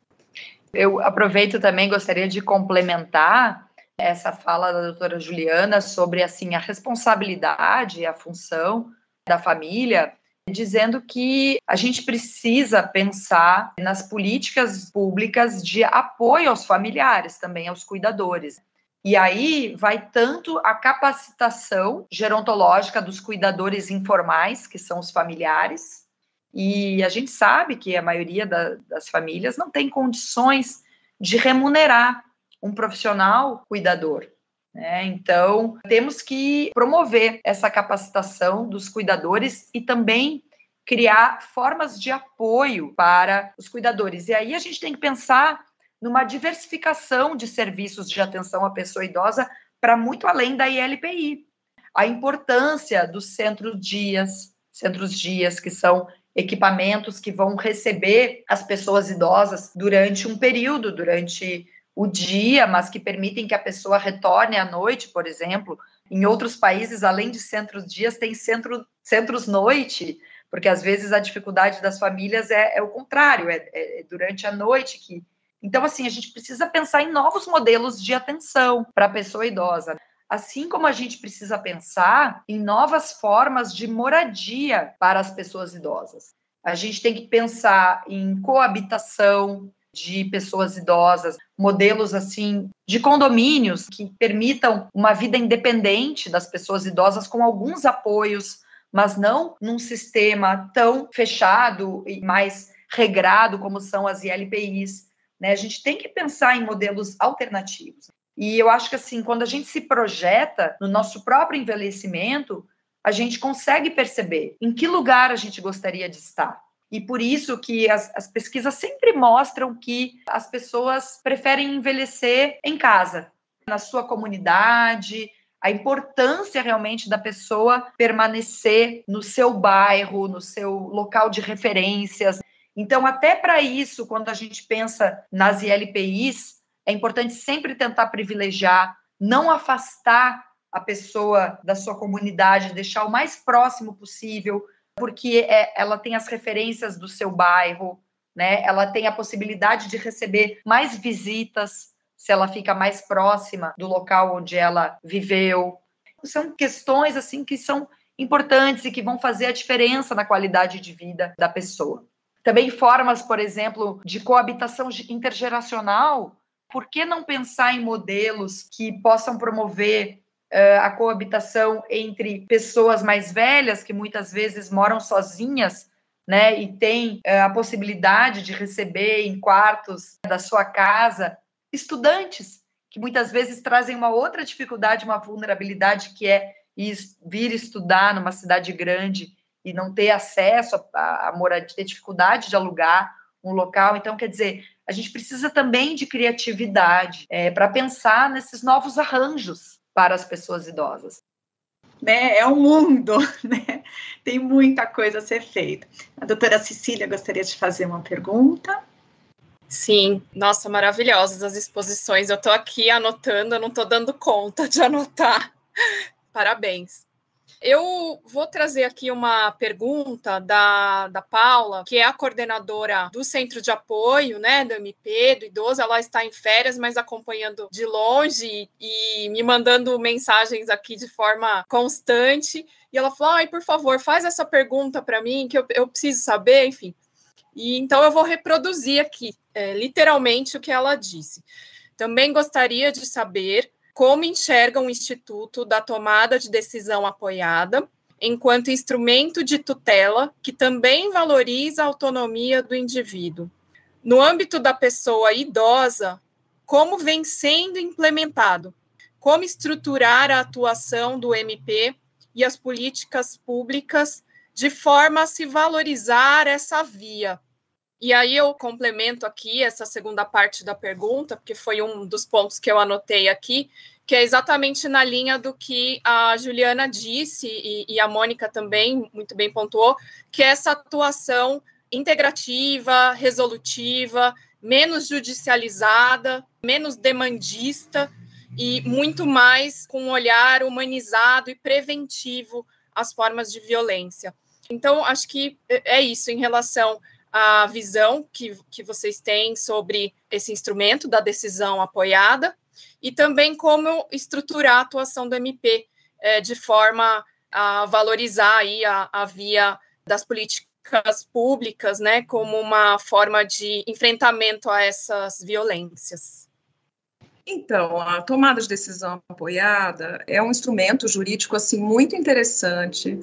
Eu aproveito também, gostaria de complementar essa fala da doutora Juliana sobre assim a responsabilidade, a função da família, dizendo que a gente precisa pensar nas políticas públicas de apoio aos familiares, também aos cuidadores. E aí vai tanto a capacitação gerontológica dos cuidadores informais, que são os familiares, e a gente sabe que a maioria da, das famílias não tem condições de remunerar um profissional cuidador. Né? Então, temos que promover essa capacitação dos cuidadores e também criar formas de apoio para os cuidadores. E aí a gente tem que pensar numa diversificação de serviços de atenção à pessoa idosa para muito além da ILPI. A importância dos centros dias, centros dias que são equipamentos que vão receber as pessoas idosas durante um período, durante o dia, mas que permitem que a pessoa retorne à noite, por exemplo. Em outros países, além de centros dias, tem centro, centros noite, porque às vezes a dificuldade das famílias é, é o contrário, é, é durante a noite que então, assim, a gente precisa pensar em novos modelos de atenção para a pessoa idosa. Assim como a gente precisa pensar em novas formas de moradia para as pessoas idosas. A gente tem que pensar em coabitação de pessoas idosas, modelos assim de condomínios que permitam uma vida independente das pessoas idosas com alguns apoios, mas não num sistema tão fechado e mais regrado como são as ILPIs. Né? A gente tem que pensar em modelos alternativos. E eu acho que assim, quando a gente se projeta no nosso próprio envelhecimento, a gente consegue perceber em que lugar a gente gostaria de estar. E por isso que as, as pesquisas sempre mostram que as pessoas preferem envelhecer em casa, na sua comunidade, a importância realmente da pessoa permanecer no seu bairro, no seu local de referências, então, até para isso, quando a gente pensa nas ILPIs, é importante sempre tentar privilegiar, não afastar a pessoa da sua comunidade, deixar o mais próximo possível, porque é, ela tem as referências do seu bairro, né? Ela tem a possibilidade de receber mais visitas se ela fica mais próxima do local onde ela viveu. São questões assim que são importantes e que vão fazer a diferença na qualidade de vida da pessoa. Também formas, por exemplo, de coabitação intergeracional. Por que não pensar em modelos que possam promover uh, a coabitação entre pessoas mais velhas, que muitas vezes moram sozinhas, né, e têm uh, a possibilidade de receber em quartos da sua casa estudantes, que muitas vezes trazem uma outra dificuldade, uma vulnerabilidade, que é vir estudar numa cidade grande e não ter acesso a, a moradia, ter dificuldade de alugar um local. Então, quer dizer, a gente precisa também de criatividade é, para pensar nesses novos arranjos para as pessoas idosas. Né, é um mundo, né? Tem muita coisa a ser feita. A doutora Cecília gostaria de fazer uma pergunta. Sim, nossa, maravilhosas as exposições. Eu estou aqui anotando, eu não estou dando conta de anotar. Parabéns. Eu vou trazer aqui uma pergunta da, da Paula, que é a coordenadora do Centro de Apoio, né, do MP, do idoso. Ela está em férias, mas acompanhando de longe e me mandando mensagens aqui de forma constante. E ela falou: ai, por favor, faz essa pergunta para mim, que eu, eu preciso saber, enfim. E então eu vou reproduzir aqui, é, literalmente, o que ela disse. Também gostaria de saber como enxergam o Instituto da tomada de decisão apoiada enquanto instrumento de tutela que também valoriza a autonomia do indivíduo. No âmbito da pessoa idosa, como vem sendo implementado? Como estruturar a atuação do MP e as políticas públicas de forma a se valorizar essa via? E aí eu complemento aqui essa segunda parte da pergunta, porque foi um dos pontos que eu anotei aqui, que é exatamente na linha do que a Juliana disse e, e a Mônica também muito bem pontuou, que é essa atuação integrativa, resolutiva, menos judicializada, menos demandista e muito mais com um olhar humanizado e preventivo às formas de violência. Então, acho que é isso em relação à visão que, que vocês têm sobre esse instrumento da decisão apoiada e também como estruturar a atuação do MP é, de forma a valorizar aí a, a via das políticas públicas, né, como uma forma de enfrentamento a essas violências. Então, a tomada de decisão apoiada é um instrumento jurídico assim muito interessante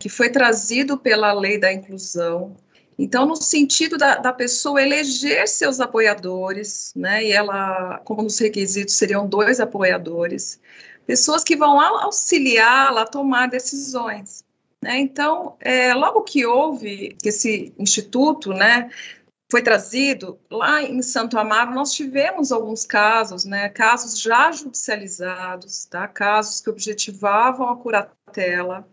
que foi trazido pela lei da inclusão então, no sentido da, da, pessoa eleger seus apoiadores, né, e ela, como nos requisitos seriam dois apoiadores, pessoas que vão auxiliá-la a tomar decisões. Né? Então, é, logo que houve esse instituto, né, foi trazido lá em Santo Amaro, nós tivemos alguns casos, né, casos já judicializados, tá, casos que objetivavam a curatela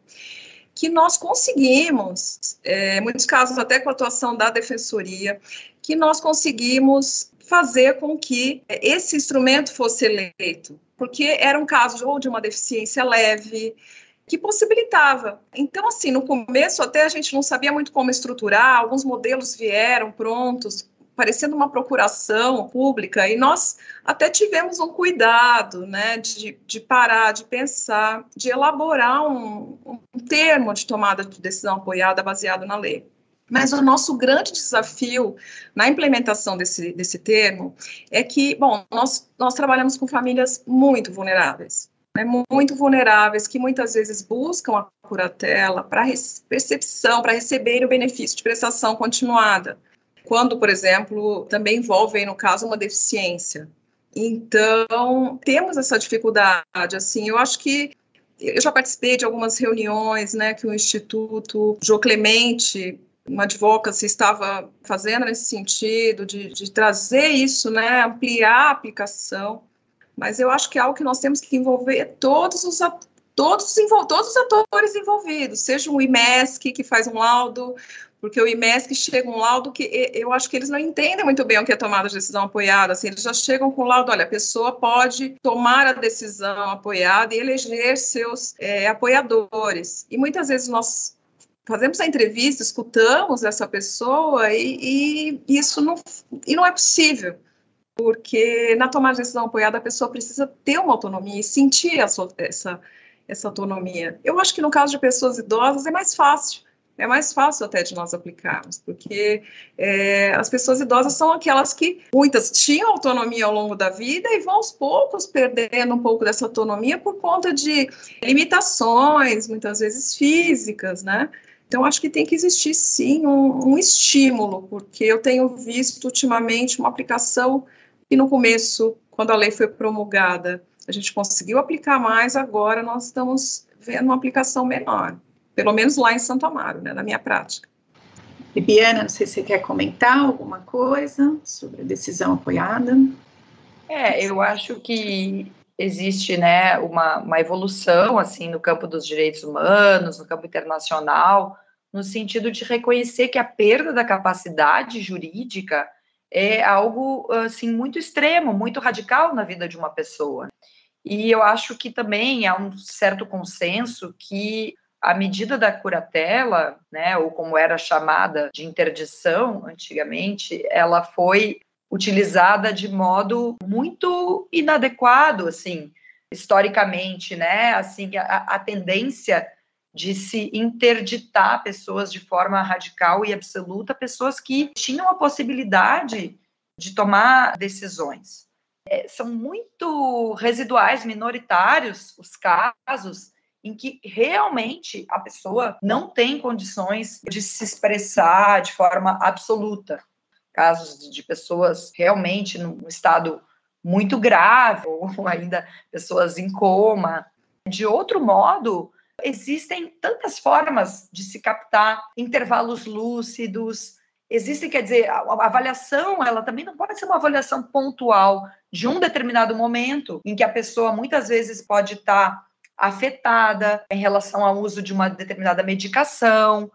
que nós conseguimos, é, muitos casos até com a atuação da defensoria, que nós conseguimos fazer com que esse instrumento fosse eleito, porque era um caso ou de uma deficiência leve, que possibilitava. Então, assim, no começo até a gente não sabia muito como estruturar, alguns modelos vieram prontos, parecendo uma procuração pública, e nós até tivemos um cuidado, né, de, de parar, de pensar, de elaborar um, um termo de tomada de decisão apoiada baseado na lei. Mas o nosso grande desafio na implementação desse, desse termo é que, bom, nós, nós trabalhamos com famílias muito vulneráveis, né, muito vulneráveis, que muitas vezes buscam a curatela para percepção, para receberem o benefício de prestação continuada quando, por exemplo, também envolve, no caso, uma deficiência. Então, temos essa dificuldade, assim, eu acho que eu já participei de algumas reuniões, né, que o Instituto Jô Clemente, uma advocacy, estava fazendo nesse sentido, de, de trazer isso, né, ampliar a aplicação, mas eu acho que é algo que nós temos que envolver todos os todos, todos os atores envolvidos, seja o IMESC, que faz um laudo, porque o IMESC chega um laudo que eu acho que eles não entendem muito bem o que é tomada de decisão apoiada, assim, eles já chegam com o laudo, olha, a pessoa pode tomar a decisão apoiada e eleger seus é, apoiadores. E muitas vezes nós fazemos a entrevista, escutamos essa pessoa e, e isso não, e não é possível porque na tomada de decisão apoiada a pessoa precisa ter uma autonomia e sentir essa, essa, essa autonomia. Eu acho que no caso de pessoas idosas é mais fácil, é mais fácil até de nós aplicarmos, porque é, as pessoas idosas são aquelas que muitas tinham autonomia ao longo da vida e vão aos poucos perdendo um pouco dessa autonomia por conta de limitações, muitas vezes físicas, né? Então, acho que tem que existir sim um, um estímulo, porque eu tenho visto ultimamente uma aplicação que no começo, quando a lei foi promulgada, a gente conseguiu aplicar mais, agora nós estamos vendo uma aplicação menor pelo menos lá em Santo Amaro, né, na minha prática. Bibiana, não sei se você quer comentar alguma coisa sobre a decisão apoiada. É, eu acho que existe, né, uma, uma evolução, assim, no campo dos direitos humanos, no campo internacional, no sentido de reconhecer que a perda da capacidade jurídica é algo, assim, muito extremo, muito radical na vida de uma pessoa. E eu acho que também há um certo consenso que a medida da curatela, né, ou como era chamada de interdição antigamente, ela foi utilizada de modo muito inadequado, assim, historicamente, né, assim, a, a tendência de se interditar pessoas de forma radical e absoluta, pessoas que tinham a possibilidade de tomar decisões. é, são muito residuais, minoritários os casos em que realmente a pessoa não tem condições de se expressar de forma absoluta. Casos de pessoas realmente num estado muito grave, ou ainda pessoas em coma. De outro modo, existem tantas formas de se captar intervalos lúcidos. Existem, quer dizer, a avaliação, ela também não pode ser uma avaliação pontual de um determinado momento em que a pessoa muitas vezes pode estar afetada em relação ao uso de uma determinada medicação.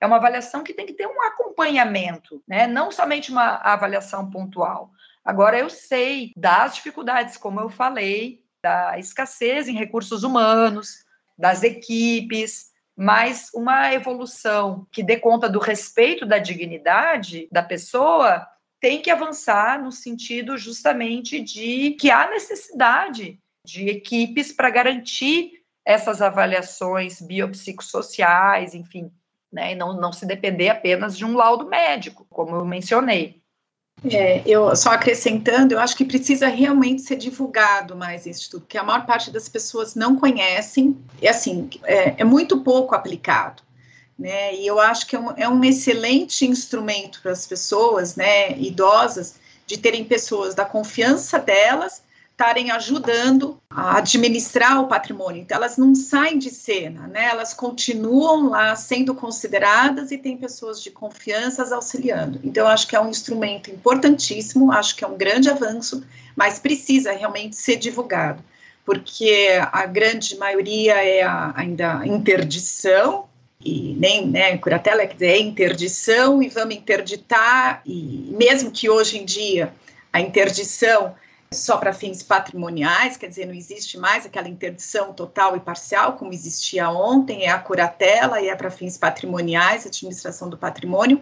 É uma avaliação que tem que ter um acompanhamento, né? não somente uma avaliação pontual. Agora, eu sei das dificuldades, como eu falei, da escassez em recursos humanos, das equipes, mas uma evolução que dê conta do respeito da dignidade da pessoa tem que avançar no sentido justamente de que há necessidade de equipes para garantir essas avaliações biopsicossociais, enfim, né, e não, não se depender apenas de um laudo médico, como eu mencionei. É, eu só acrescentando, eu acho que precisa realmente ser divulgado mais esse estudo, porque a maior parte das pessoas não conhecem, e assim, é, é muito pouco aplicado. Né, e eu acho que é um, é um excelente instrumento para as pessoas né, idosas de terem pessoas da confiança delas estarem ajudando a administrar o patrimônio. Então, elas não saem de cena, né? Elas continuam lá sendo consideradas e tem pessoas de confiança auxiliando. Então, acho que é um instrumento importantíssimo, acho que é um grande avanço, mas precisa realmente ser divulgado, porque a grande maioria é a, ainda interdição, e nem, né, curatela quer dizer, é interdição e vamos interditar, e mesmo que hoje em dia a interdição só para fins patrimoniais, quer dizer, não existe mais aquela interdição total e parcial como existia ontem, é a curatela e é para fins patrimoniais, administração do patrimônio,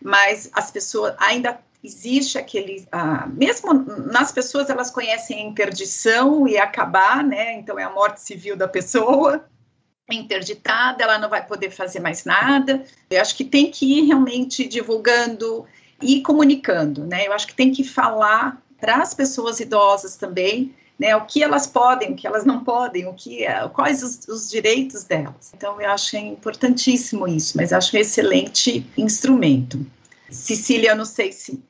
mas as pessoas ainda existe aquele, ah, mesmo nas pessoas elas conhecem a interdição e acabar, né? Então é a morte civil da pessoa interditada, ela não vai poder fazer mais nada. Eu acho que tem que ir realmente divulgando e comunicando, né? Eu acho que tem que falar para as pessoas idosas também, né, o que elas podem, o que elas não podem, o que, é, quais os, os direitos delas. Então, eu acho importantíssimo isso, mas acho um excelente instrumento. Cecília, não sei se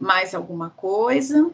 mais alguma coisa.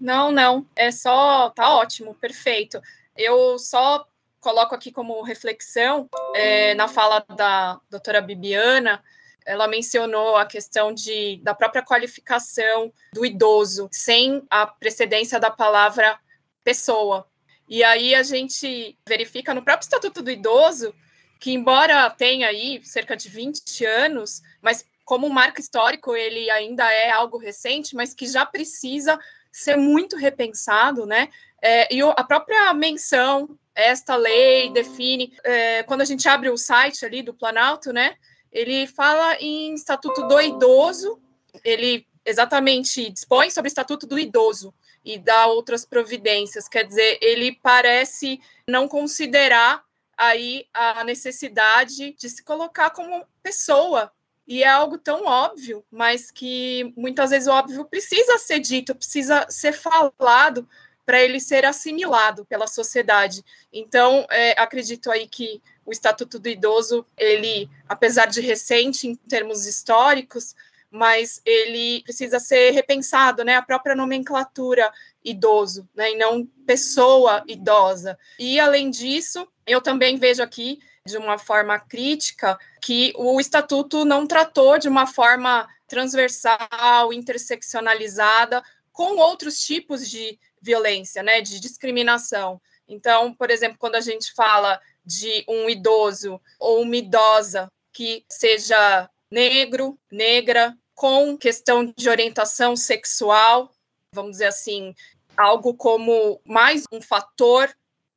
Não, não, é só, tá ótimo, perfeito. Eu só coloco aqui como reflexão, é, na fala da doutora Bibiana, ela mencionou a questão de, da própria qualificação do idoso, sem a precedência da palavra pessoa. E aí a gente verifica no próprio Estatuto do Idoso que, embora tenha aí cerca de 20 anos, mas como marco histórico ele ainda é algo recente, mas que já precisa ser muito repensado, né? É, e a própria menção, esta lei define, é, quando a gente abre o site ali do Planalto, né? Ele fala em Estatuto do Idoso, ele exatamente dispõe sobre o Estatuto do Idoso e dá outras providências, quer dizer, ele parece não considerar aí a necessidade de se colocar como pessoa, e é algo tão óbvio, mas que muitas vezes o óbvio precisa ser dito, precisa ser falado para ele ser assimilado pela sociedade. Então, é, acredito aí que o Estatuto do Idoso, ele, apesar de recente em termos históricos, mas ele precisa ser repensado, né? A própria nomenclatura idoso, né? E não pessoa idosa. E além disso, eu também vejo aqui de uma forma crítica que o estatuto não tratou de uma forma transversal, interseccionalizada com outros tipos de violência, né, de discriminação. Então, por exemplo, quando a gente fala de um idoso ou uma idosa que seja negro, negra, com questão de orientação sexual, vamos dizer assim, algo como mais um fator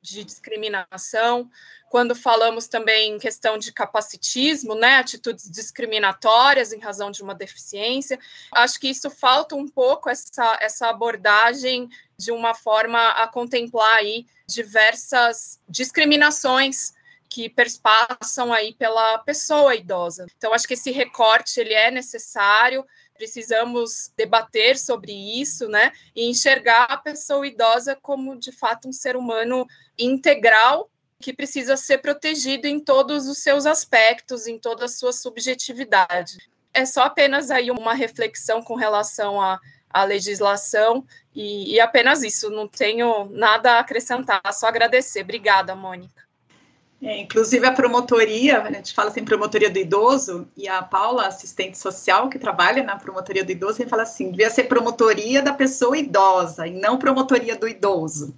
de discriminação. Quando falamos também em questão de capacitismo, né, atitudes discriminatórias em razão de uma deficiência, acho que isso falta um pouco essa, essa abordagem de uma forma a contemplar aí diversas discriminações que perspassam aí pela pessoa idosa. Então, acho que esse recorte ele é necessário, precisamos debater sobre isso, né, e enxergar a pessoa idosa como, de fato, um ser humano integral que precisa ser protegido em todos os seus aspectos, em toda a sua subjetividade. É só apenas aí uma reflexão com relação à, à legislação e, e apenas isso, não tenho nada a acrescentar, só agradecer. Obrigada, Mônica. É, inclusive a promotoria, a gente fala assim, promotoria do idoso, e a Paula, assistente social, que trabalha na promotoria do idoso, ele fala assim, devia ser promotoria da pessoa idosa, e não promotoria do idoso.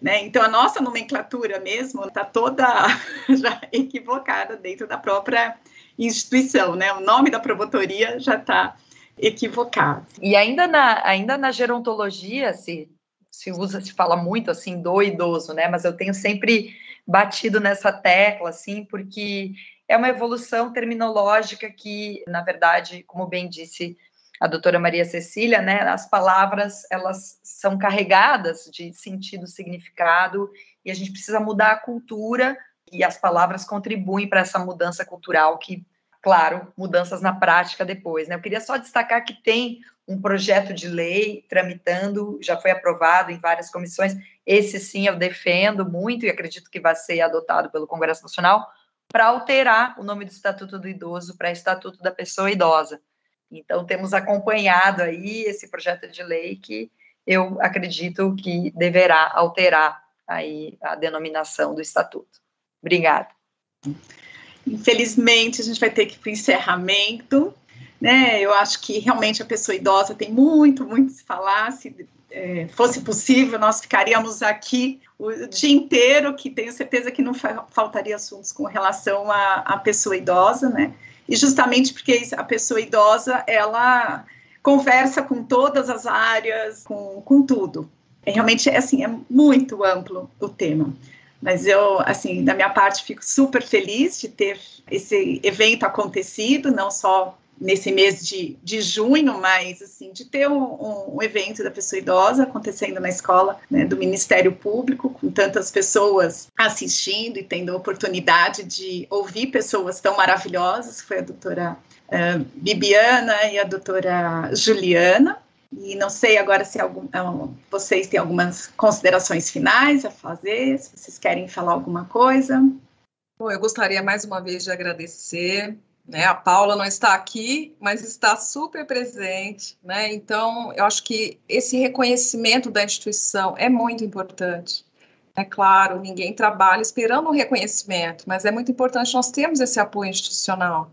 Né? Então, a nossa nomenclatura mesmo está toda já equivocada dentro da própria instituição, né? O nome da promotoria já está equivocado. E ainda na, ainda na gerontologia se, se usa, se fala muito assim do idoso, né? Mas eu tenho sempre batido nessa tecla, assim, porque é uma evolução terminológica que, na verdade, como bem disse a doutora Maria Cecília, né, as palavras elas são carregadas de sentido, significado, e a gente precisa mudar a cultura, e as palavras contribuem para essa mudança cultural que, claro, mudanças na prática depois. Né? Eu queria só destacar que tem um projeto de lei tramitando, já foi aprovado em várias comissões, esse sim eu defendo muito e acredito que vai ser adotado pelo Congresso Nacional, para alterar o nome do Estatuto do Idoso para Estatuto da Pessoa Idosa. Então, temos acompanhado aí esse projeto de lei que eu acredito que deverá alterar aí a denominação do estatuto. Obrigada. Infelizmente, a gente vai ter que ir para o encerramento. Né? Eu acho que realmente a pessoa idosa tem muito, muito se falar. Se é, fosse possível, nós ficaríamos aqui o dia inteiro, que tenho certeza que não faltaria assuntos com relação à, à pessoa idosa, né? E justamente porque a pessoa idosa, ela conversa com todas as áreas, com, com tudo. É, realmente, é, assim, é muito amplo o tema. Mas eu, assim, da minha parte, fico super feliz de ter esse evento acontecido, não só nesse mês de, de junho, mas assim, de ter um, um, evento da pessoa idosa acontecendo na escola né, do Ministério Público, com tantas pessoas assistindo e tendo a oportunidade de ouvir pessoas tão maravilhosas, foi a doutora uh, Bibiana e a doutora Juliana. E não sei agora se algum, uh, vocês têm algumas considerações finais a fazer, se vocês querem falar alguma coisa. Bom, eu gostaria mais uma vez de agradecer né? A Paula não está aqui, mas está super presente. Né? Então, eu acho que esse reconhecimento da instituição é muito importante. É claro, ninguém trabalha esperando um reconhecimento, mas é muito importante nós termos esse apoio institucional.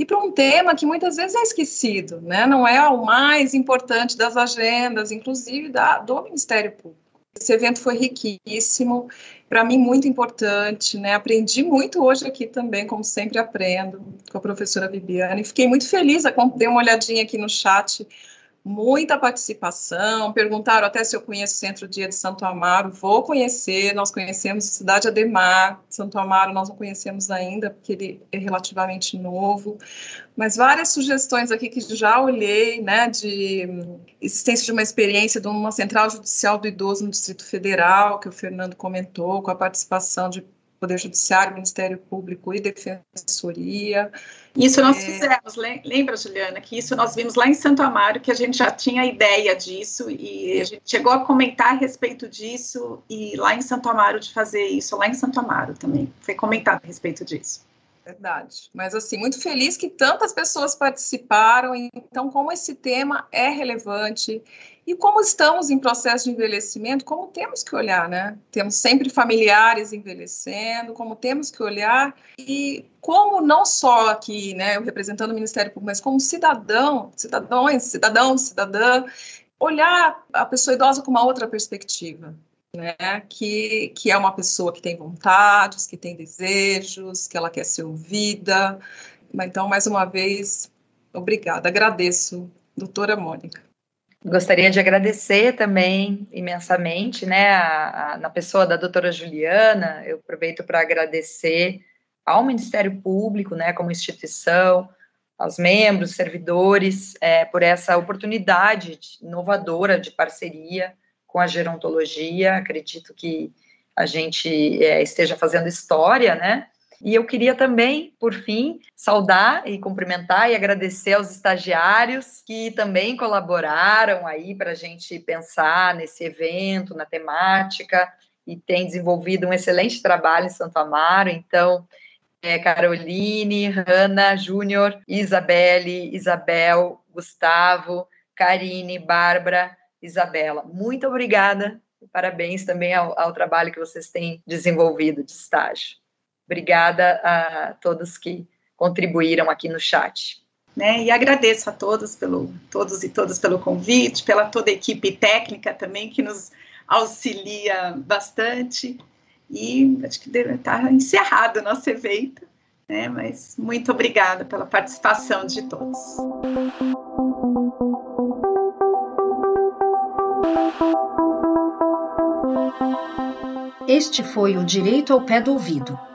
E para um tema que muitas vezes é esquecido, né? não é o mais importante das agendas, inclusive da, do Ministério Público. Esse evento foi riquíssimo, para mim muito importante, né? Aprendi muito hoje aqui também, como sempre aprendo, com a professora Viviane. Fiquei muito feliz, dei uma olhadinha aqui no chat muita participação, perguntaram até se eu conheço o Centro Dia de Santo Amaro, vou conhecer, nós conhecemos Cidade Ademar, Santo Amaro nós não conhecemos ainda, porque ele é relativamente novo, mas várias sugestões aqui que já olhei, né, de existência de uma experiência de uma central judicial do idoso no Distrito Federal, que o Fernando comentou, com a participação de Poder Judiciário, Ministério Público e Defensoria. Isso nós é... fizemos, lembra, Juliana, que isso nós vimos lá em Santo Amaro, que a gente já tinha ideia disso, e a gente chegou a comentar a respeito disso, e lá em Santo Amaro de fazer isso, lá em Santo Amaro também, foi comentado a respeito disso. Verdade. Mas, assim, muito feliz que tantas pessoas participaram. Então, como esse tema é relevante e como estamos em processo de envelhecimento, como temos que olhar, né? Temos sempre familiares envelhecendo, como temos que olhar e como não só aqui, né, eu representando o Ministério Público, mas como cidadão, cidadãos, cidadão, cidadã, olhar a pessoa idosa com uma outra perspectiva né? Que, que é uma pessoa que tem vontades, que tem desejos, que ela quer ser ouvida. Então, mais uma vez, obrigada. Agradeço, doutora Mônica. Gostaria de agradecer também imensamente, né, a, a, na pessoa da doutora Juliana, eu aproveito para agradecer ao Ministério Público, né, como instituição, aos membros, servidores, é, por essa oportunidade inovadora de parceria com a gerontologia. Acredito que a gente é, esteja fazendo história, né? E eu queria também, por fim, saudar e cumprimentar e agradecer aos estagiários que também colaboraram aí para a gente pensar nesse evento, na temática, e tem desenvolvido um excelente trabalho em Santo Amaro. Então, é, Caroline, Hanna, Júnior, Isabelle, Isabel, Gustavo, Karine, Bárbara, Isabela. Muito obrigada. Parabéns também ao, ao trabalho que vocês têm desenvolvido de estágio. Obrigada a todos que contribuíram aqui no chat. Né, e agradeço a todos pelo todos e todas pelo convite, pela toda a equipe técnica também que nos auxilia bastante. E acho que deve estar encerrado o nosso evento, né? Mas muito obrigada pela participação de todos. Este foi o Direito ao Pé do Ouvido